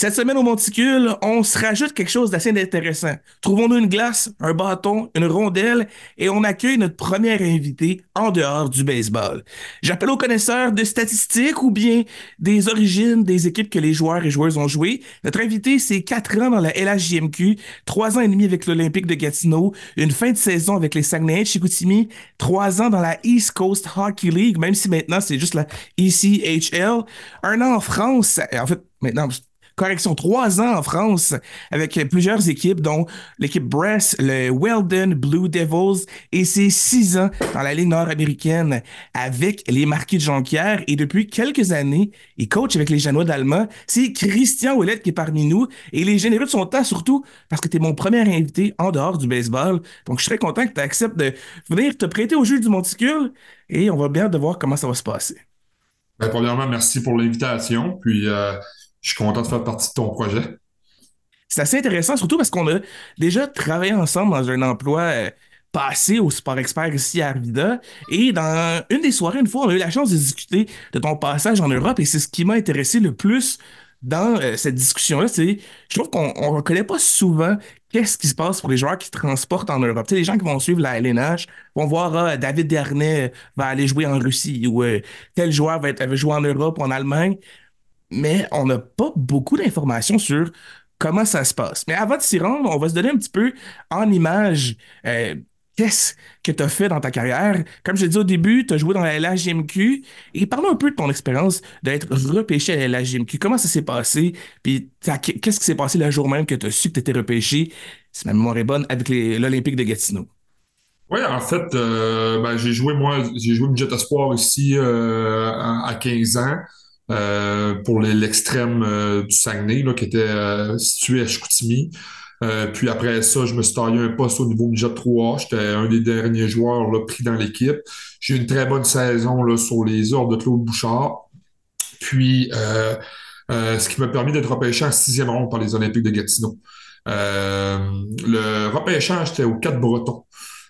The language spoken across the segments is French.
Cette semaine au Monticule, on se rajoute quelque chose d'assez intéressant. Trouvons-nous une glace, un bâton, une rondelle et on accueille notre première invité en dehors du baseball. J'appelle aux connaisseurs de statistiques ou bien des origines des équipes que les joueurs et joueuses ont jouées. Notre invité, c'est quatre ans dans la LHJMQ, trois ans et demi avec l'Olympique de Gatineau, une fin de saison avec les Saguenay de Chicoutimi, trois ans dans la East Coast Hockey League, même si maintenant c'est juste la ECHL, un an en France, en fait, maintenant, correction, trois ans en France avec plusieurs équipes, dont l'équipe Brest, le Weldon Blue Devils, et c'est six ans dans la Ligue nord-américaine avec les Marquis de Jonquière. Et depuis quelques années, il coach avec les Janois d'Allemagne. C'est Christian Ouellette qui est parmi nous. Et les généreux de son temps, surtout parce que tu es mon premier invité en dehors du baseball. Donc, je serais content que tu acceptes de venir te prêter au jeu du monticule. Et on va bien de voir comment ça va se passer. Ben, premièrement, merci pour l'invitation. Puis, euh, je suis content de faire partie de ton projet. C'est assez intéressant, surtout parce qu'on a déjà travaillé ensemble dans un emploi euh, passé au Sport Expert ici à Arvida. Et dans une des soirées, une fois, on a eu la chance de discuter de ton passage en Europe et c'est ce qui m'a intéressé le plus dans euh, cette discussion-là. C'est, je trouve qu'on ne reconnaît pas souvent qu'est-ce qui se passe pour les joueurs qui transportent en Europe. Tu sais, les gens qui vont suivre la LNH vont voir ah, David Dernay va aller jouer en Russie ou euh, tel joueur va, va jouer en Europe ou en Allemagne mais on n'a pas beaucoup d'informations sur comment ça se passe. Mais avant de s'y rendre, on va se donner un petit peu en image euh, qu'est-ce que tu as fait dans ta carrière. Comme je l'ai dit au début, tu as joué dans la LHJMQ et parle un peu de ton expérience d'être repêché à la LHJMQ. Comment ça s'est passé? Puis qu'est-ce qui s'est passé le jour même que tu as su que tu étais repêché, si ma mémoire est bonne, avec l'Olympique de Gatineau? Oui, en fait, euh, ben, j'ai joué, moi, j'ai joué Jet Espoir ici euh, à 15 ans. Euh, pour l'extrême euh, du Saguenay, qui était euh, situé à Chicoutimi. puis après ça, je me suis taillé un poste au niveau budget 3 J'étais un des derniers joueurs pris dans l'équipe. J'ai eu une très bonne saison sur les ordres de Claude Bouchard. Puis, ce qui m'a permis d'être repêché en sixième ronde par les Olympiques de Gatineau. le repêchage, était au 4 Breton.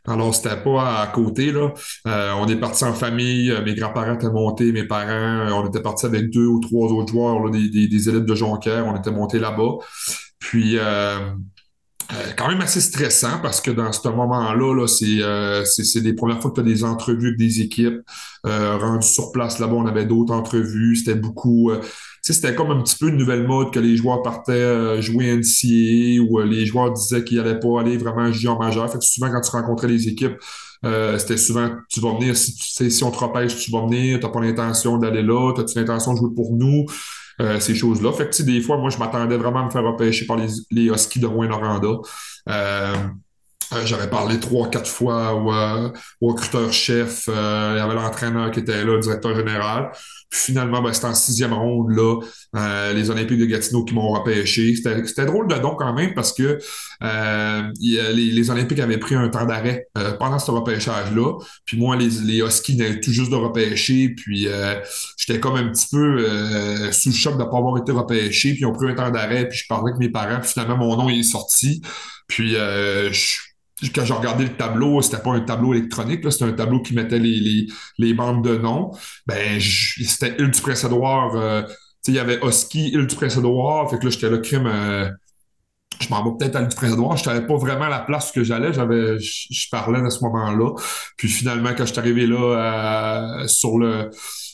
Alors, c'était pas à côté, là. Euh, on est parti en famille, euh, mes grands-parents étaient montés, mes parents, euh, on était parti avec deux ou trois autres joueurs, là, des, des, élites de Jonquière, on était montés là-bas. Puis, quand même assez stressant parce que dans ce moment-là, là, c'est, euh, c'est, les premières fois que tu as des entrevues avec des équipes. Euh, rendues sur place là-bas, on avait d'autres entrevues. C'était beaucoup. C'était comme un petit peu une nouvelle mode que les joueurs partaient euh, jouer NCA ou les joueurs disaient qu'ils n'allaient pas aller vraiment en majeur. Fait que souvent, quand tu rencontrais les équipes, c'était souvent tu vas venir, si, on te repêche, tu vas venir, tu n'as pas l'intention d'aller là, tu as l'intention de jouer pour nous? Euh, ces choses-là. Fait que, des fois, moi, je m'attendais vraiment à me faire repêcher par les, les Huskies de Rouen-Noranda. Euh, euh, j'avais parlé trois, quatre fois au recruteur-chef. il y avait l'entraîneur qui était là, le directeur général. Puis finalement, ben, c'était en sixième ronde, là, euh, les Olympiques de Gatineau qui m'ont repêché. C'était drôle de don quand même parce que euh, les, les, Olympiques avaient pris un temps d'arrêt euh, pendant ce repêchage-là. Puis moi, les, les Huskies tout juste de repêcher. Puis j'étais comme un petit peu sous le choc de ne pas avoir été repêché. Puis ils ont pris un temps d'arrêt. Puis je parlais avec mes parents. Puis finalement, mon nom est sorti. Puis je quand j'ai regardé le tableau, c'était pas un tableau électronique, c'était un tableau qui mettait les, les, les bandes de noms. Ben, c'était Île du Prince-Édouard. Euh, il y avait Husky, Île du Prince-Édouard. Fait que là, j'étais là, crime. Euh, je m'en vais peut-être à l'île du Prince-Édouard. Je savais pas vraiment la place que j'allais. Je, parlais à ce moment-là. Puis finalement, quand je suis arrivé là, euh, sur le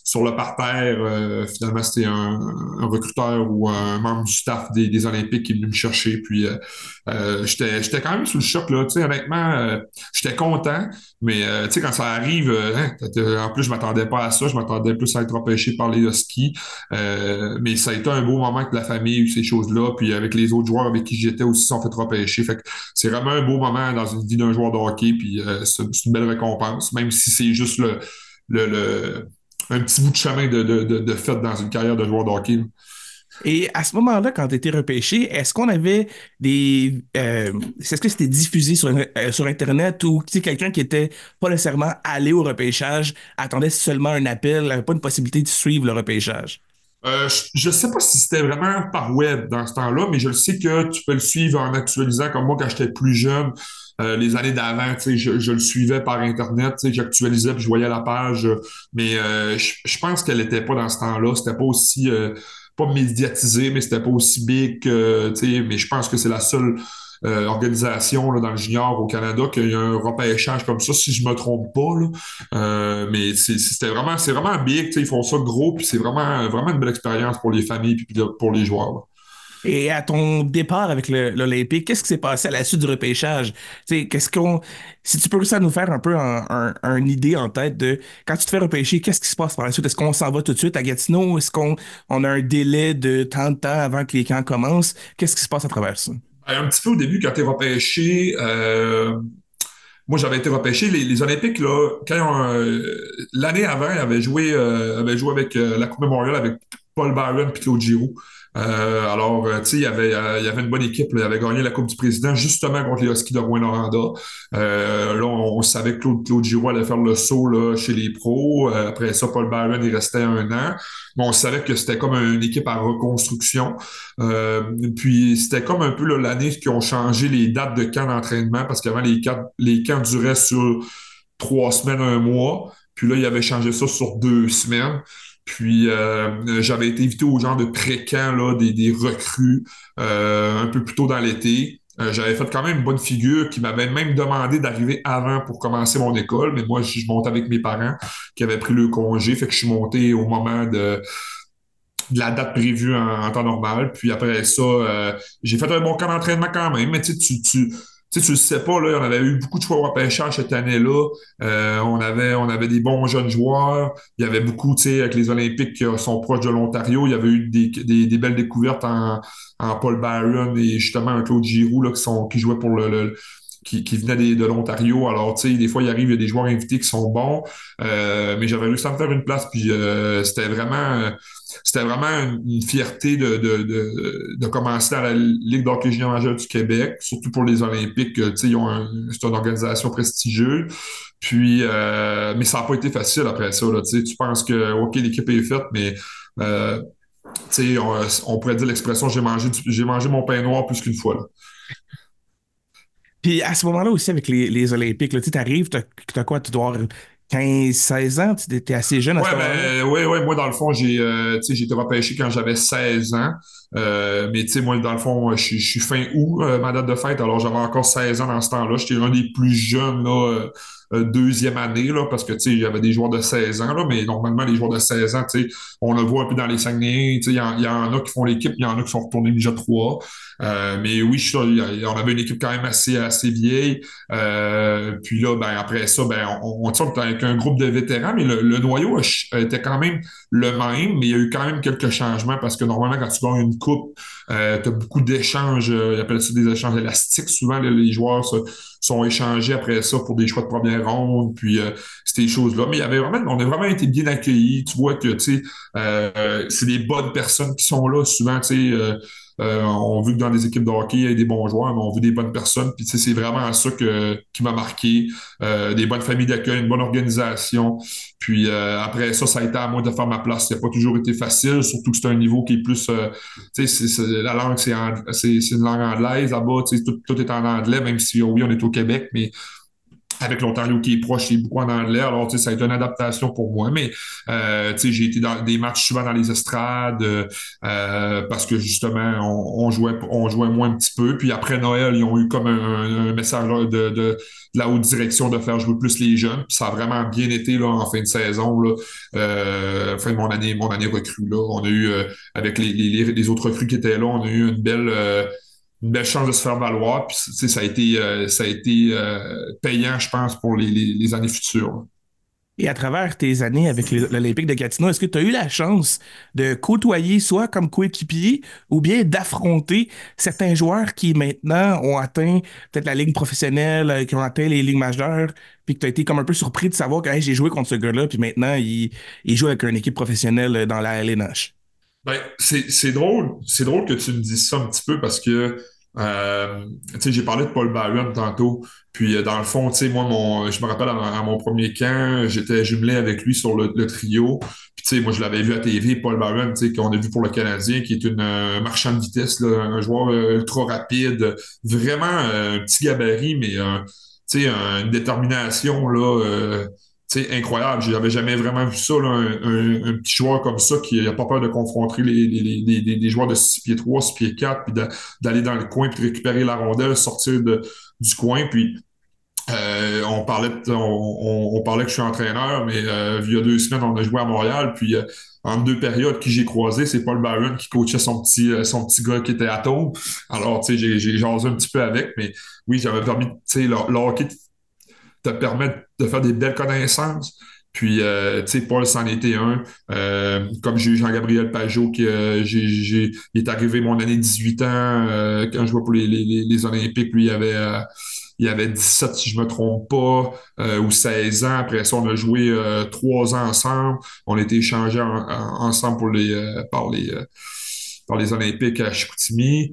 sur le parterre, euh, finalement, c'était un, recruteur ou un membre du staff des, Olympiques qui est venu me chercher. Puis euh, euh, j'étais quand même sous le choc, là. Tu sais, honnêtement, j'étais content, mais tu sais, quand ça arrive, hein, en plus, je m'attendais pas à ça. Je m'attendais plus à être empêché par les skis. mais ça a été un beau moment que la famille ces choses-là. Puis avec les autres joueurs avec qui j'étais aussi sont fait repêcher. Fait que c'est vraiment un beau moment dans une vie d'un joueur de hockey. Puis c'est une belle récompense, même si c'est juste le, le un petit bout de chemin de, de, de, fait dans une carrière de joueur de hockey. Et à ce moment-là, quand tu étais repêché, est-ce qu'on avait des. Euh, est-ce que c'était diffusé sur, euh, sur Internet ou quelqu'un qui était pas nécessairement allé au repêchage attendait seulement un appel, n'avait pas une possibilité de suivre le repêchage? Euh, je ne sais pas si c'était vraiment par web dans ce temps-là, mais je le sais que tu peux le suivre en actualisant comme moi quand j'étais plus jeune. Euh, les années d'avant, je, je le suivais par Internet, j'actualisais puis je voyais la page, mais euh, je, pense qu'elle n'était pas dans ce temps-là. C'était pas aussi pas médiatisé, mais c'était pas aussi big mais je pense que c'est la seule euh, organisation là, dans le junior au Canada qu'il y a un repêchage comme ça, si je me trompe pas. Là. Euh, mais c'était vraiment, c'est vraiment big, ils font ça gros, puis c'est vraiment, vraiment une belle expérience pour les familles puis pour les joueurs. Et à ton départ avec l'Olympique, qu'est-ce qui s'est passé à la suite du repêchage? Qu'est-ce qu'on, si tu peux ça nous faire un peu une idée en tête de quand tu te fais repêcher, qu'est-ce qui se passe par la suite? Est-ce qu'on s'en va tout de suite à Gatineau? Est-ce qu'on on a un délai de tant de temps avant que les camps commencent? Qu'est-ce qui se passe à travers ça? Ben, un petit peu au début, quand tu es repêché, euh, moi j'avais été repêché. Les, Olympiques, là, quand euh, l'année avant, ils avaient joué, euh, joué avec la Coupe Memorial avec Paul Byron et Claude Giroux. Euh, alors, euh, tu sais, il y avait, euh, il y avait une bonne équipe. Là. Il avait gagné la Coupe du Président justement contre les Huskies de Rouen-Noranda. là, on, savait que Claude, Claude Giroux allait faire le saut là, chez les pros. après ça, Paul Byron, il restait un an. Mais on savait que c'était comme une équipe en reconstruction. puis, c'était comme un peu l'année qui ont changé les dates de camp d'entraînement parce qu'avant, les, les camps duraient sur trois semaines, un mois. Puis là, il avait changé ça sur deux semaines. Puis euh, j'avais été invité au genre de pré-camp, là, des, des recrues euh, un peu plus tôt dans l'été. Euh, j'avais fait quand même une bonne figure qui m'avait même demandé d'arriver avant pour commencer mon école, mais moi, je, monte avec mes parents qui avaient pris le congé, fait que je suis monté au moment de, la date prévue en, temps normal. Puis après ça, j'ai fait un bon camp d'entraînement quand même, mais tu, tu tu sais, tu le sais pas, là, on avait eu beaucoup de choix au repêchage cette année-là. Euh, on, avait, on avait des bons jeunes joueurs. Il y avait beaucoup, tu sais, avec les Olympiques qui sont proches de l'Ontario, il y avait eu des, des, belles découvertes en, en, Paul Byron et justement un Claude Giroux là, qui, sont, qui jouait pour le, qui, qui venaient de l'Ontario. Alors, tu sais, des fois, il arrive, il y a des joueurs invités qui sont bons. Euh, mais j'avais réussi à me faire une place, puis euh, c'était vraiment c'était vraiment une fierté de, de, de, de, commencer dans la Ligue d'hockey junior majeur du Québec, surtout pour les Olympiques. C'est une organisation prestigieuse. Puis, euh, mais ça n'a pas été facile après ça. Tu penses que, OK, l'équipe est faite, mais euh, on, on pourrait dire l'expression j'ai mangé, j'ai mangé mon pain noir plus qu'une fois. Puis à ce moment-là aussi, avec les, les Olympiques, tu arrives, tu as, quoi? Tu dois 15, 16 ans, tu étais assez jeune à ouais, ce ben, Oui, ouais, moi, dans le fond, j'ai euh, été repêché quand j'avais 16 ans. Euh, mais tu sais, moi, dans le fond, je suis fin août, euh, ma date de fête, alors j'avais encore 16 ans dans ce temps-là. J'étais l'un des plus jeunes là, euh, euh, deuxième année, là, parce que tu sais, j'avais des joueurs de 16 ans, là, mais normalement, les joueurs de 16 ans, tu sais, on le voit un peu dans les Saguenay, tu sais, il y, en a qui font l'équipe, il y en a qui sont retournés déjà 3. Euh, mais oui, je, on avait une équipe quand même assez, assez vieille. Euh, puis là, ben, après ça, ben, on, on, on avec un groupe de vétérans, mais le, noyau était quand même le même, mais il y a eu quand même quelques changements parce que normalement, quand tu gagnes une coupe, euh, tu as beaucoup d'échanges, ils appellent ça des échanges élastiques. Souvent, les, joueurs sont échangés après ça pour des choix de première ronde, puis euh, ces choses-là. Mais il y avait vraiment, on a vraiment été bien accueillis. Tu vois que, tu sais, euh, c'est des bonnes personnes qui sont là. Souvent, tu sais, euh, euh, on veut que dans les équipes de hockey, il y ait des bons joueurs, mais on veut des bonnes personnes. Puis c'est vraiment ça que, qui m'a marqué. Euh, des bonnes familles d'accueil, une bonne organisation. Puis euh, après ça, ça a été à moi de faire ma place. Ça n'a pas toujours été facile, surtout que c'est un niveau qui est plus. tu sais, la langue, c'est une langue anglaise là-bas. Tout, tout est en anglais, même si oui, on est au Québec, mais avec l'Ontario qui est proche, c'est beaucoup en anglais. Alors, ça a été une adaptation pour moi. Mais, euh, j'ai été dans des matchs souvent dans les estrades euh, parce que justement, on, jouait, on jouait moins un petit peu. Puis après Noël, ils ont eu comme un, message de, de, la haute direction de faire jouer plus les jeunes. Puis ça a vraiment bien été là en fin de saison, là, euh, fin de mon année, mon année recrue. Là, on a eu euh, avec les, les, les, autres recrues qui étaient là, on a eu une belle euh, une belle chance de se faire valoir. Puis, ça a été, euh, ça a été euh, payant, je pense, pour les, les, années futures. Et à travers tes années avec l'Olympique de Gatineau, est-ce que tu as eu la chance de côtoyer soit comme coéquipier ou bien d'affronter certains joueurs qui maintenant ont atteint peut-être la ligue professionnelle, euh, qui ont atteint les ligues majeures, puis que tu as été comme un peu surpris de savoir que j'ai joué contre ce gars-là, puis maintenant il, il, joue avec une équipe professionnelle dans la LNH? Ben, c'est drôle. C'est drôle que tu me dises ça un petit peu parce que euh, j'ai parlé de Paul Byron tantôt. Puis euh, dans le fond, moi, mon, je me rappelle à, mon premier camp, j'étais jumelé avec lui sur le, trio. Puis moi, je l'avais vu à TV, Paul Byron, qu'on a vu pour le Canadien, qui est une euh, marchand de vitesse, là, un joueur euh, ultra rapide, vraiment un petit gabarit, mais une détermination là c'est incroyable. J'avais jamais vraiment vu ça, un, un- petit joueur comme ça qui n'a pas peur de confronter les, les, les, les- joueurs de 6 pieds 3, 6 pieds 4, puis d'a- d'aller dans le coin, puis récupérer la rondelle, sortir de, du coin. Puis euh, on parlait on, parlait que je suis entraîneur, mais euh, il y a deux semaines, on a joué à Montréal, puis euh, en deux périodes qui j'ai croisé, c'est Paul Byron qui coachait son petit, son petit gars qui était à Taupe. Alors, tu sais, j'ai jasé un petit peu avec, mais oui, j'avais permis, tu sais, le hockey te permet de faire des belles connaissances. Puis, euh, tu sais, Paul, c'en était un. Euh, comme j'ai eu Jean-Gabriel Pajot, qui euh, il est arrivé mon année 18 ans quand je jouais pour les, les, les, Olympiques. Lui, il avait, il avait 17, si je me trompe pas, ou 16 ans. Après ça, on a joué trois ans ensemble. On a été échangés en- en- ensemble pour les, par les... par les Olympiques à Chicoutimi.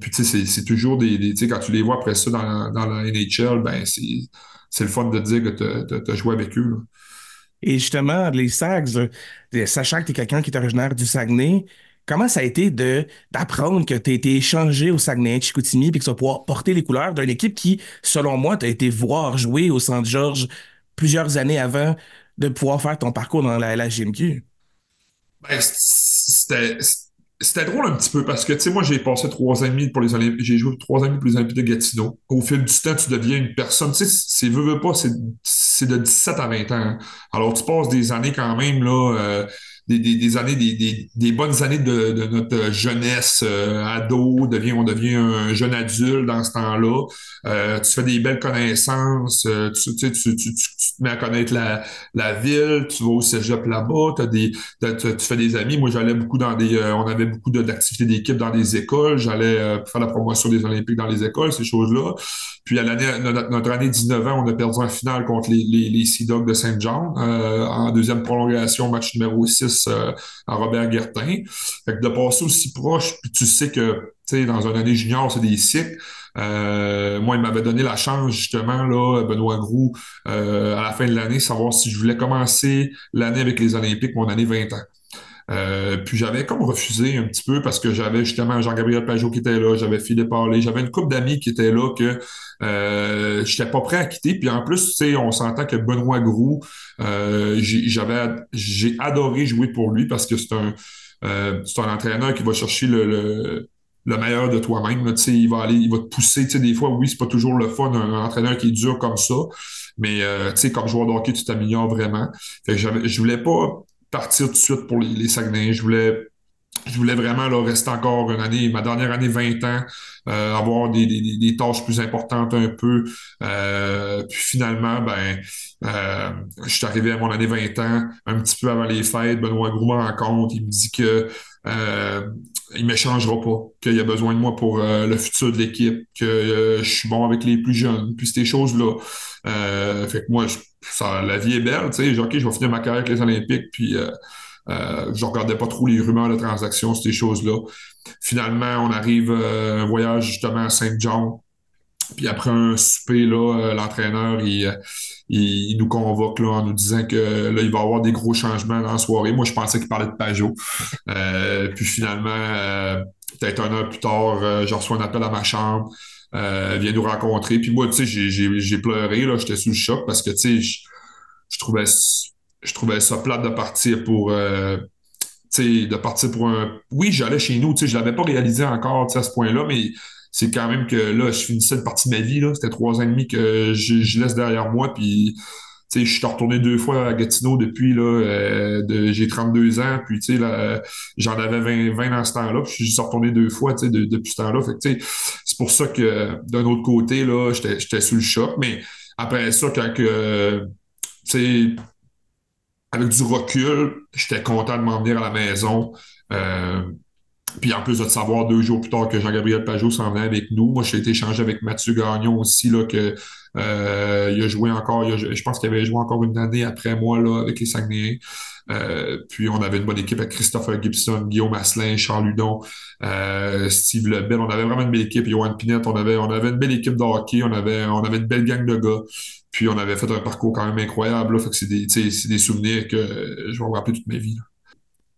Puis tu sais, c'est, toujours des, des- tu sais, quand tu les vois après ça dans, dans la NHL, ben c'est, c'est le fun de dire que tu as joué avec eux. là. Et justement, les Sags, sachant que tu es quelqu'un qui est originaire du Saguenay, comment ça a été de d'apprendre que tu as été échangé au Saguenay Chicoutimi et que tu vas pouvoir porter les couleurs d'une équipe qui, selon moi, tu as été voir jouer au Centre-Georges plusieurs années avant de pouvoir faire ton parcours dans la, la GMQ? Ben, c'était, c'était drôle un petit peu parce que, tu sais, moi, j'ai passé trois ans et demi pour les Olympiques, j'ai joué trois ans et demi pour les Olympiques de Gatineau. Au fil du temps, tu deviens une personne, tu sais, c'est veux, veux pas, c'est, de 17 à 20 ans. hein. Alors, tu passes des années quand même, là, euh, des, des, des années, des, des, bonnes années de, de notre jeunesse, euh, ado, devient, on devient un jeune adulte dans ce temps-là. Euh, tu fais des belles connaissances, euh, tu, tu, tu, tu, te mets à connaître la, la ville, tu vas au cégep là-bas, t'as des, t'as- tu fais des amis. Moi, j'allais beaucoup dans des, euh, on avait beaucoup d'activités d'équipe dans des écoles. J'allais euh, faire la promotion des Olympiques dans les écoles, ces choses-là. Puis à l'année, notre, notre année 19 ans, on a perdu en finale contre les, les, les Sea Dogs de Saint-Jean euh, en deuxième prolongation, match numéro 6 euh, à Robert Guertin. Fait que de passer aussi proche, puis tu sais que dans une année junior, c'est des cycles. Euh, moi, il m'avait donné la chance, justement, là, Benoît Groux, euh, à la fin de l'année, savoir si je voulais commencer l'année avec les Olympiques, mon année 20 ans. Euh, puis j'avais comme refusé un petit peu parce que j'avais justement Jean-Gabriel Pajot qui était là, j'avais Philippe Harley, j'avais une couple d'amis qui étaient là que euh, j'étais pas prêt à quitter. Puis en plus, tu sais, on s'entend que Benoît Groux, euh, j'avais j'ai adoré jouer pour lui parce que c'est un euh, c'est un entraîneur qui va chercher le, le, le meilleur de toi-même. il va aller, il va te pousser. Des fois, oui, c'est pas toujours le fun, un, entraîneur qui est dur comme ça. Mais euh, comme joueur de hockey, tu t'améliores vraiment. Je voulais pas partir tout de suite pour les, Saguenay. Je voulais, je voulais vraiment là, rester encore une année, ma dernière année, 20 ans, euh, avoir des, tâches plus importantes un peu. Euh, puis finalement, ben, euh, je suis arrivé à mon année 20 ans, un petit peu avant les fêtes. Benoît Gros me rencontre. Il me dit que il ne m'échangera pas, qu'il y a besoin de moi pour euh, le futur de l'équipe, que euh, je suis bon avec les plus jeunes, puis ces choses-là. Euh, fait que moi, je- ça, la vie est belle, tu sais. OK, je vais finir ma carrière avec les Olympiques, puis euh, je regardais pas trop les rumeurs de transactions, ces choses-là. Finalement, on arrive un voyage justement à Saint-Jean. Puis après un souper, là, euh, l'entraîneur, il, euh, il, il nous convoque là, en nous disant que là, il va y avoir des gros changements dans la soirée. Moi, je pensais qu'il parlait de Pajot. Euh, puis finalement, peut-être un heure plus tard, euh, je reçois un appel à ma chambre. Vient nous rencontrer. Puis moi, tu sais, j'ai, pleuré, là, j'étais sous le choc parce que, tu sais, je, je trouvais, je trouvais ça plate de partir pour, de partir pour un... Oui, j'allais chez nous, je l'avais pas réalisé encore, à ce point-là, mais c'est quand même que là, je finissais une partie de ma vie. C'était trois ans et demi que je, laisse derrière moi, puis, tu sais, je suis retourné deux fois à Gatineau depuis, là, euh, j'ai 32 ans, puis, tu sais, j'en avais 20, 20 dans ce temps-là, puis je suis retourné deux fois, tu sais, de- depuis ce temps-là. Fait tu sais, c'est pour ça que, d'un autre côté, là, j'étais, j'étais sous le choc, mais après ça, quand que, tu sais, avec du recul, j'étais content de m'en venir à la maison. Euh, puis en plus de savoir deux jours plus tard que Jean-Gabriel Pajot s'en venait avec nous, moi j'ai été échangé avec Mathieu Gagnon aussi, là, que euh, il a joué encore, je pense qu'il avait joué encore une année après moi là, avec les Saguenayens. Euh, puis on avait une bonne équipe avec Christopher Gibson, Guillaume Asselin, Charles Ludon, euh, Steve Lebel. On avait vraiment une belle équipe. Johan Pinette, on avait, on avait une belle équipe de hockey. On avait, on avait une belle gang de gars. Puis on avait fait un parcours quand même incroyable. Là. Fait que c'est des souvenirs que je vais me rappeler toute ma vie. là.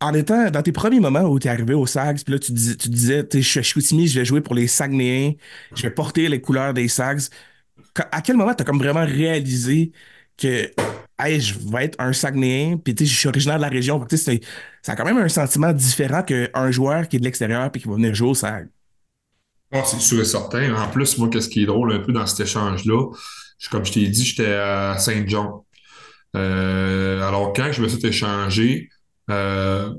En étant dans tes premiers moments où tu es arrivé au Sags, puis là, tu, dis- tu disais, je suis à je vais jouer pour les Saguenayens, je vais porter les couleurs des Sags. À quel moment tu as comme vraiment réalisé que hey, je vais être un Saguenayen, puis je suis originaire de la région. Que, c'est- ça a quand même un sentiment différent qu'un joueur qui est de l'extérieur puis qui va venir jouer au SAG. Ah, c'est sûr et certain. En plus, moi, qu'est-ce qui est drôle un peu dans cet échange-là, comme je t'ai dit, j'étais à Saint-Jean. Euh, alors, quand je me suis échangé, euh,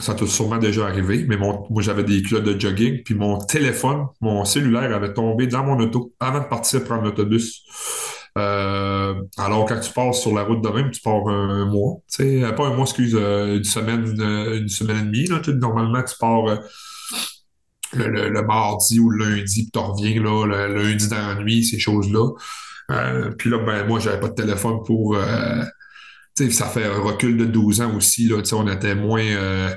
ça t'a sûrement déjà arrivé, mais mon, moi, j'avais des culottes de jogging, puis mon téléphone, mon cellulaire avait tombé dans mon auto avant de partir prendre l'autobus. Euh, alors, quand tu passes sur la route de même, tu pars un, un mois, euh, pas un mois, excuse, une semaine, une semaine et demie, normalement, tu pars le, mardi ou le lundi, puis tu reviens là, le, lundi dans la nuit, ces choses-là. Puis là, ben, moi, j'avais pas de téléphone pour, ça fait un recul de 12 ans aussi, là, on était moins, euh,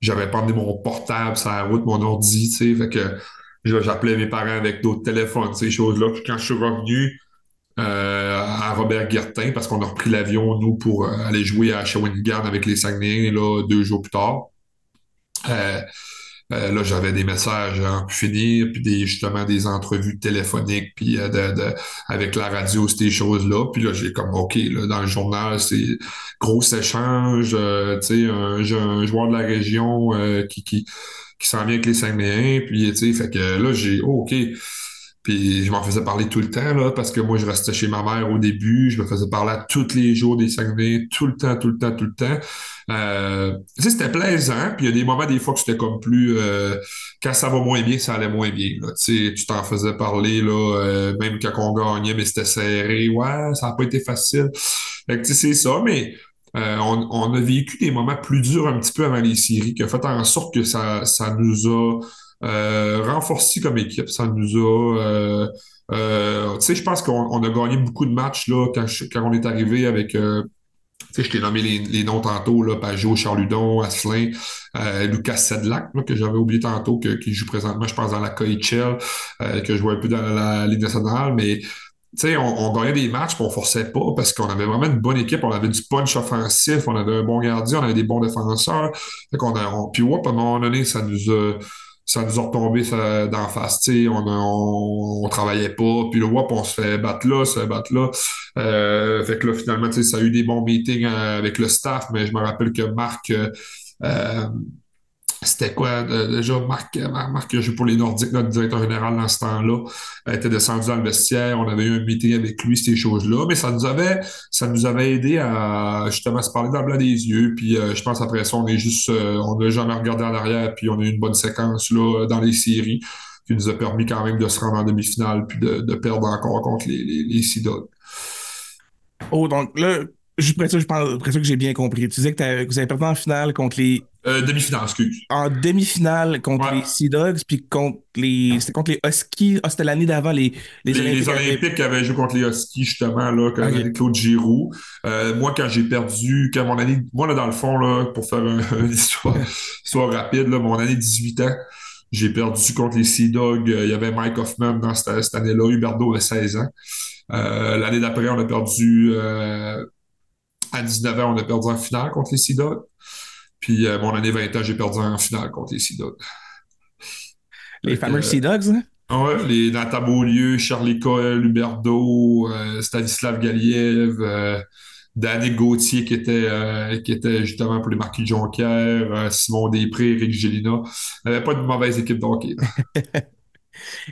j'avais pas emmené mon portable sur la route, mon ordi, fait que j'appelais mes parents avec d'autres téléphones, ces choses-là. Puis quand je suis revenu euh, à Robert Guertin, parce qu'on a repris l'avion, nous, pour euh, aller jouer à Shawinigan avec les Saguenayens, là, deux jours plus tard, euh, là, j'avais des messages à en finir, puis des, justement des entrevues téléphoniques, puis euh, de, de- avec la radio, ces choses-là. Puis là, j'ai comme, OK, là, dans le journal, c'est gros échange, euh, tu sais, un, un joueur de la région euh, qui, qui, qui s'en vient avec les Saguenayens, puis, tu sais, fait que là, j'ai, oh, OK. Puis je m'en faisais parler tout le temps, là, parce que moi, je restais chez ma mère au début. Je me faisais parler à tous les jours des Saguenay, tout le temps, tout le temps, tout le temps. Euh, c'était plaisant. Puis il y a des moments, des fois, que c'était comme plus... euh, quand ça va moins bien, ça allait moins bien. Là. Tu t'en faisais parler, là, euh, même quand on gagnait, mais c'était serré. Ouais, ça n'a pas été facile. Fait que, tu sais, c'est ça, mais... euh, on, on a vécu des moments plus durs un petit peu avant les séries, qui a fait en sorte que ça, ça nous a euh, renforcé comme équipe. Ça nous a. Tu sais, je pense qu'on on a gagné beaucoup de matchs là, quand, on est arrivé avec. euh, tu sais, je t'ai nommé les, les noms tantôt, là, Pajot, Charludon, Asselin, euh, Lucas Sedlak, là, que j'avais oublié tantôt, que, qui joue présentement, je pense, dans la KHL, que je vois un peu dans la, Ligue nationale, mais tu sais, on, gagnait des matchs, puis on forçait pas parce qu'on avait vraiment une bonne équipe, on avait du punch offensif, on avait un bon gardien, on avait des bons défenseurs. On- puis ouais, à un moment donné, ça nous a, ça nous a retombé ça, d'en face, tu sais, on, on, on travaillait pas, puis le whoop, on se fait battre là, se battre là. Euh, fait que là, finalement, ça a eu des bons meetings euh, avec le staff, mais je me rappelle que Marc, euh, euh, c'était quoi? De- déjà? Marc, euh, Marc, joué pour les Nordiques, notre directeur général dans ce temps-là, euh, était descendu dans le vestiaire. On avait eu un meeting avec lui, ces choses-là. Mais ça nous avait, ça nous avait aidé à justement se parler dans le blanc des yeux. Puis euh, je pense après ça, on est juste, euh, on n'a jamais regardé en arrière. Puis on a eu une bonne séquence là dans les séries qui nous a permis quand même de se rendre en demi-finale puis de, perdre encore contre les, les. Oh, donc là, juste après ça, je pense, que j'ai bien compris. Tu disais que, que vous avez perdu en finale contre les. Euh, demi-finale, excuse. En demi-finale contre Ouais. les Sea Dogs, puis contre les. C'était contre les Huskies. Ah, c'était l'année d'avant, les, les, Les, les Olympiques. Olympiques avaient joué contre les Huskies, justement, là, quand Ok. avec Claude Giroux. Euh, moi, quand j'ai perdu, quand mon année, moi, là, dans le fond, là, pour faire un- une histoire, histoire rapide, là, mon année 18 ans, j'ai perdu contre les Sea Dogs. Euh, Il y avait Mike Hoffman dans cette, cette année-là. Huberdo avait 16 ans. Euh, l'année d'après, on a perdu, à 19 ans, on a perdu en finale contre les Sea Dogs. Puis, euh, mon année 20 ans, j'ai perdu en finale contre les Sea Dogs. Les fameux euh, Sea Dogs, hein? ah Ouais, les Nathan Beaulieu, Charlie Coel, Huberdo, euh, Stanislav Galiev, Danick Gauthier qui était, qui était justement pour les Marquis de Jonquière, Simon Després, Eric Gélina. Il n'y avait pas de mauvaise équipe de hockey. là.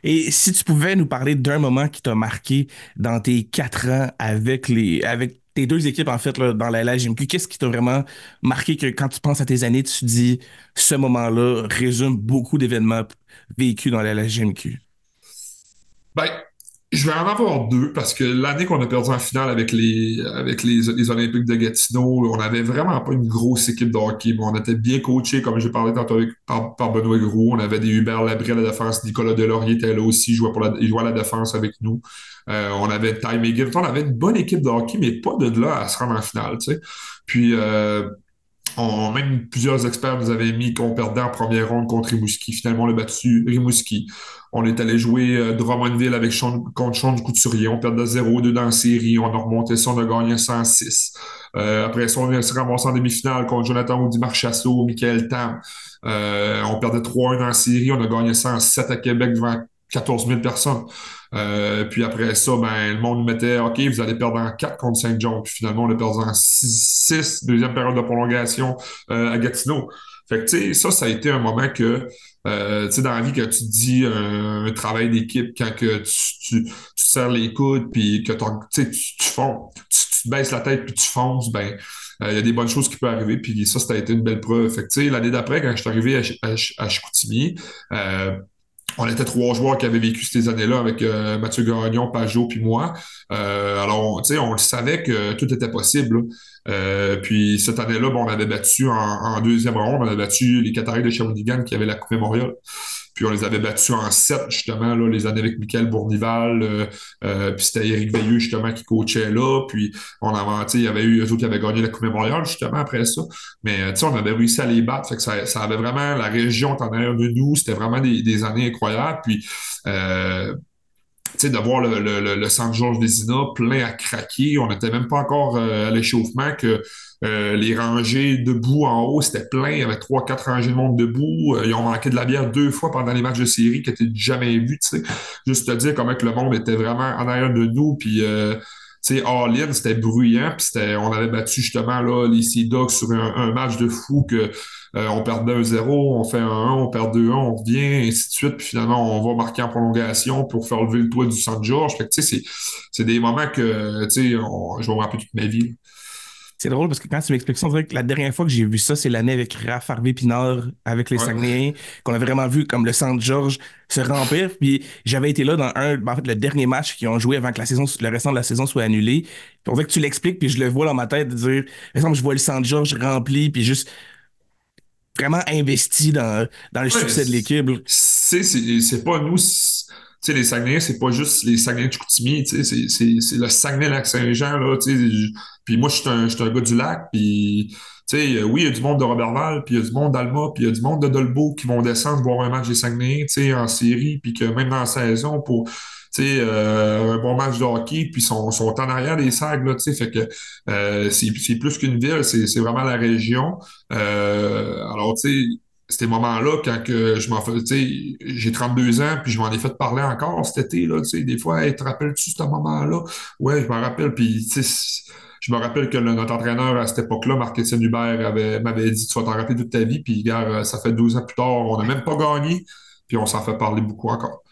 Et si tu pouvais nous parler d'un moment qui t'a marqué dans tes quatre ans avec les avec tes deux équipes en fait dans la LHMQ, qu'est-ce qui t'a vraiment marqué que quand tu penses à tes années, tu dis ce moment-là résume beaucoup d'événements vécus dans la LHMQ? Ben, je vais en avoir deux parce que l'année qu'on a perdu en finale avec les, avec les, Olympiques de Gatineau, on n'avait vraiment pas une grosse équipe de hockey, mais on était bien coachés, comme j'ai parlé tantôt avec, par, Benoît Gros. On avait des Hubert Labré à la défense, Nicolas Delaurier était là aussi, il jouait, pour la, il jouait à la défense avec nous. Euh, on avait Ty McGill. On avait une bonne équipe de hockey, mais pas de là à se rendre en finale. Puis, euh, on, même plusieurs experts nous avaient mis qu'on perdait en première ronde contre Rimouski. Finalement, on a battu Rimouski. On est allé jouer euh, Drummondville avec contre Sean Couturier. On perdait 0-2 dans la série. On a remonté ça, on a gagné 106. Euh, après ça, on s'est ramassé en demi-finale contre Jonathan Audi Marchasso, Michael Tam. On perdait 3-1 dans la série. On a gagné 107 à Québec devant 14 000 personnes. Euh, puis après ça, ben, le monde mettait OK, vous allez perdre en 4 contre Saint-John. Puis finalement, on a perdu en 6, deuxième période de prolongation euh, à Gatineau. Fait que, tu sais, ça, ça a été un moment que, euh, tu sais, dans la vie, que tu dis un, travail d'équipe, quand que tu, tu, tu serres les coudes, puis que tu, tu fonds, tu, baisses la tête, puis tu fonces, ben, il y a des bonnes choses qui peuvent arriver, puis ça, ça a été une belle preuve. Fait que, tu sais, l'année d'après, quand je suis arrivé à, à, à Chicoutimi, on était trois joueurs qui avaient vécu ces années-là avec euh, Mathieu Gagnon, Pajot puis moi. Euh, alors, tu sais, on savait que tout était possible. Euh, puis cette année-là, bon, on avait battu en, deuxième ronde, on avait battu les Qataris de Shawinigan qui avaient la Coupe Mémorial. Puis on les avait battus en sept, justement, là, les années avec Michael Bournival. Euh, euh, puis c'était Eric Veilleux, justement, qui coachait là. Puis on avait, il y avait eu eux autres qui avaient gagné la Coupe Mémorial, justement, après ça. Mais euh, on avait réussi à les battre. Ça, ça avait vraiment la région en arrière de nous. C'était vraiment des, années incroyables. Puis euh, sais, de voir le, le, le, centre Georges Desina plein à craquer. On n'était même pas encore à l'échauffement que euh, les rangées debout en haut, c'était plein. Il y avait trois, quatre rangées de monde debout. Euh, ils ont manqué de la bière deux fois pendant les matchs de série qui étaient jamais vus, tu sais. Juste te dire comment que le monde était vraiment en arrière de nous. Puis, euh, tu all-in, c'était bruyant. Puis on avait battu justement là, les Sea Dogs sur un, match de fou que on perdait un 0 on fait un 1, on perd 2-1, on revient, et ainsi de suite. Puis finalement, on va marquer en prolongation pour faire lever le toit du Saint-Georges. Fait que, tu c'est, des moments que, tu sais, je vais me rappeler toute ma vie. C'est drôle parce que quand tu m'expliques ça, on dirait que la dernière fois que j'ai vu ça, c'est l'année avec Raph Harvey Pinard, avec les ouais. qu'on a vraiment vu comme le centre Georges se remplir. Puis j'avais été là dans un, en fait, le dernier match qu'ils ont joué avant que la saison, le restant de la saison soit annulé. Puis on dirait que tu l'expliques, puis je le vois dans ma tête de dire, par exemple, je vois le centre Georges rempli, puis juste vraiment investi dans, dans le succès de l'équipe. C'est pas nous sais, les Saguenayens, c'est pas juste les Saguenayens de Chicoutimi, tu sais, c'est le Saguenay-Lac-Saint-Jean, là, tu sais. Puis moi, je suis un, un, gars du lac, puis, sais, oui, il y a du monde de Robertval, puis il y a du monde d'Alma, puis il y a du monde de Dolbeau qui vont descendre voir un match des Saguenayens, tu sais, en série, puis que même dans la saison, pour, euh, un bon match de hockey, puis sont, sont en arrière des sacs, fait que euh, c'est plus qu'une ville, c'est vraiment la région. Euh, alors, tu sais, ces moments-là, quand que je m'en fais, tu sais, j'ai 32 ans, puis je m'en ai fait parler encore cet été, là, tu sais, des fois, hey, te rappelles-tu ce moment-là? Ouais, je m'en rappelle, puis, tu sais, je me rappelle que notre entraîneur à cette époque-là, Marc-Étienne Hubert, m'avait dit, tu vas t'en toute ta vie, puis, gars, ça fait 12 ans plus tard, on n'a même pas gagné, puis on s'en fait parler beaucoup encore.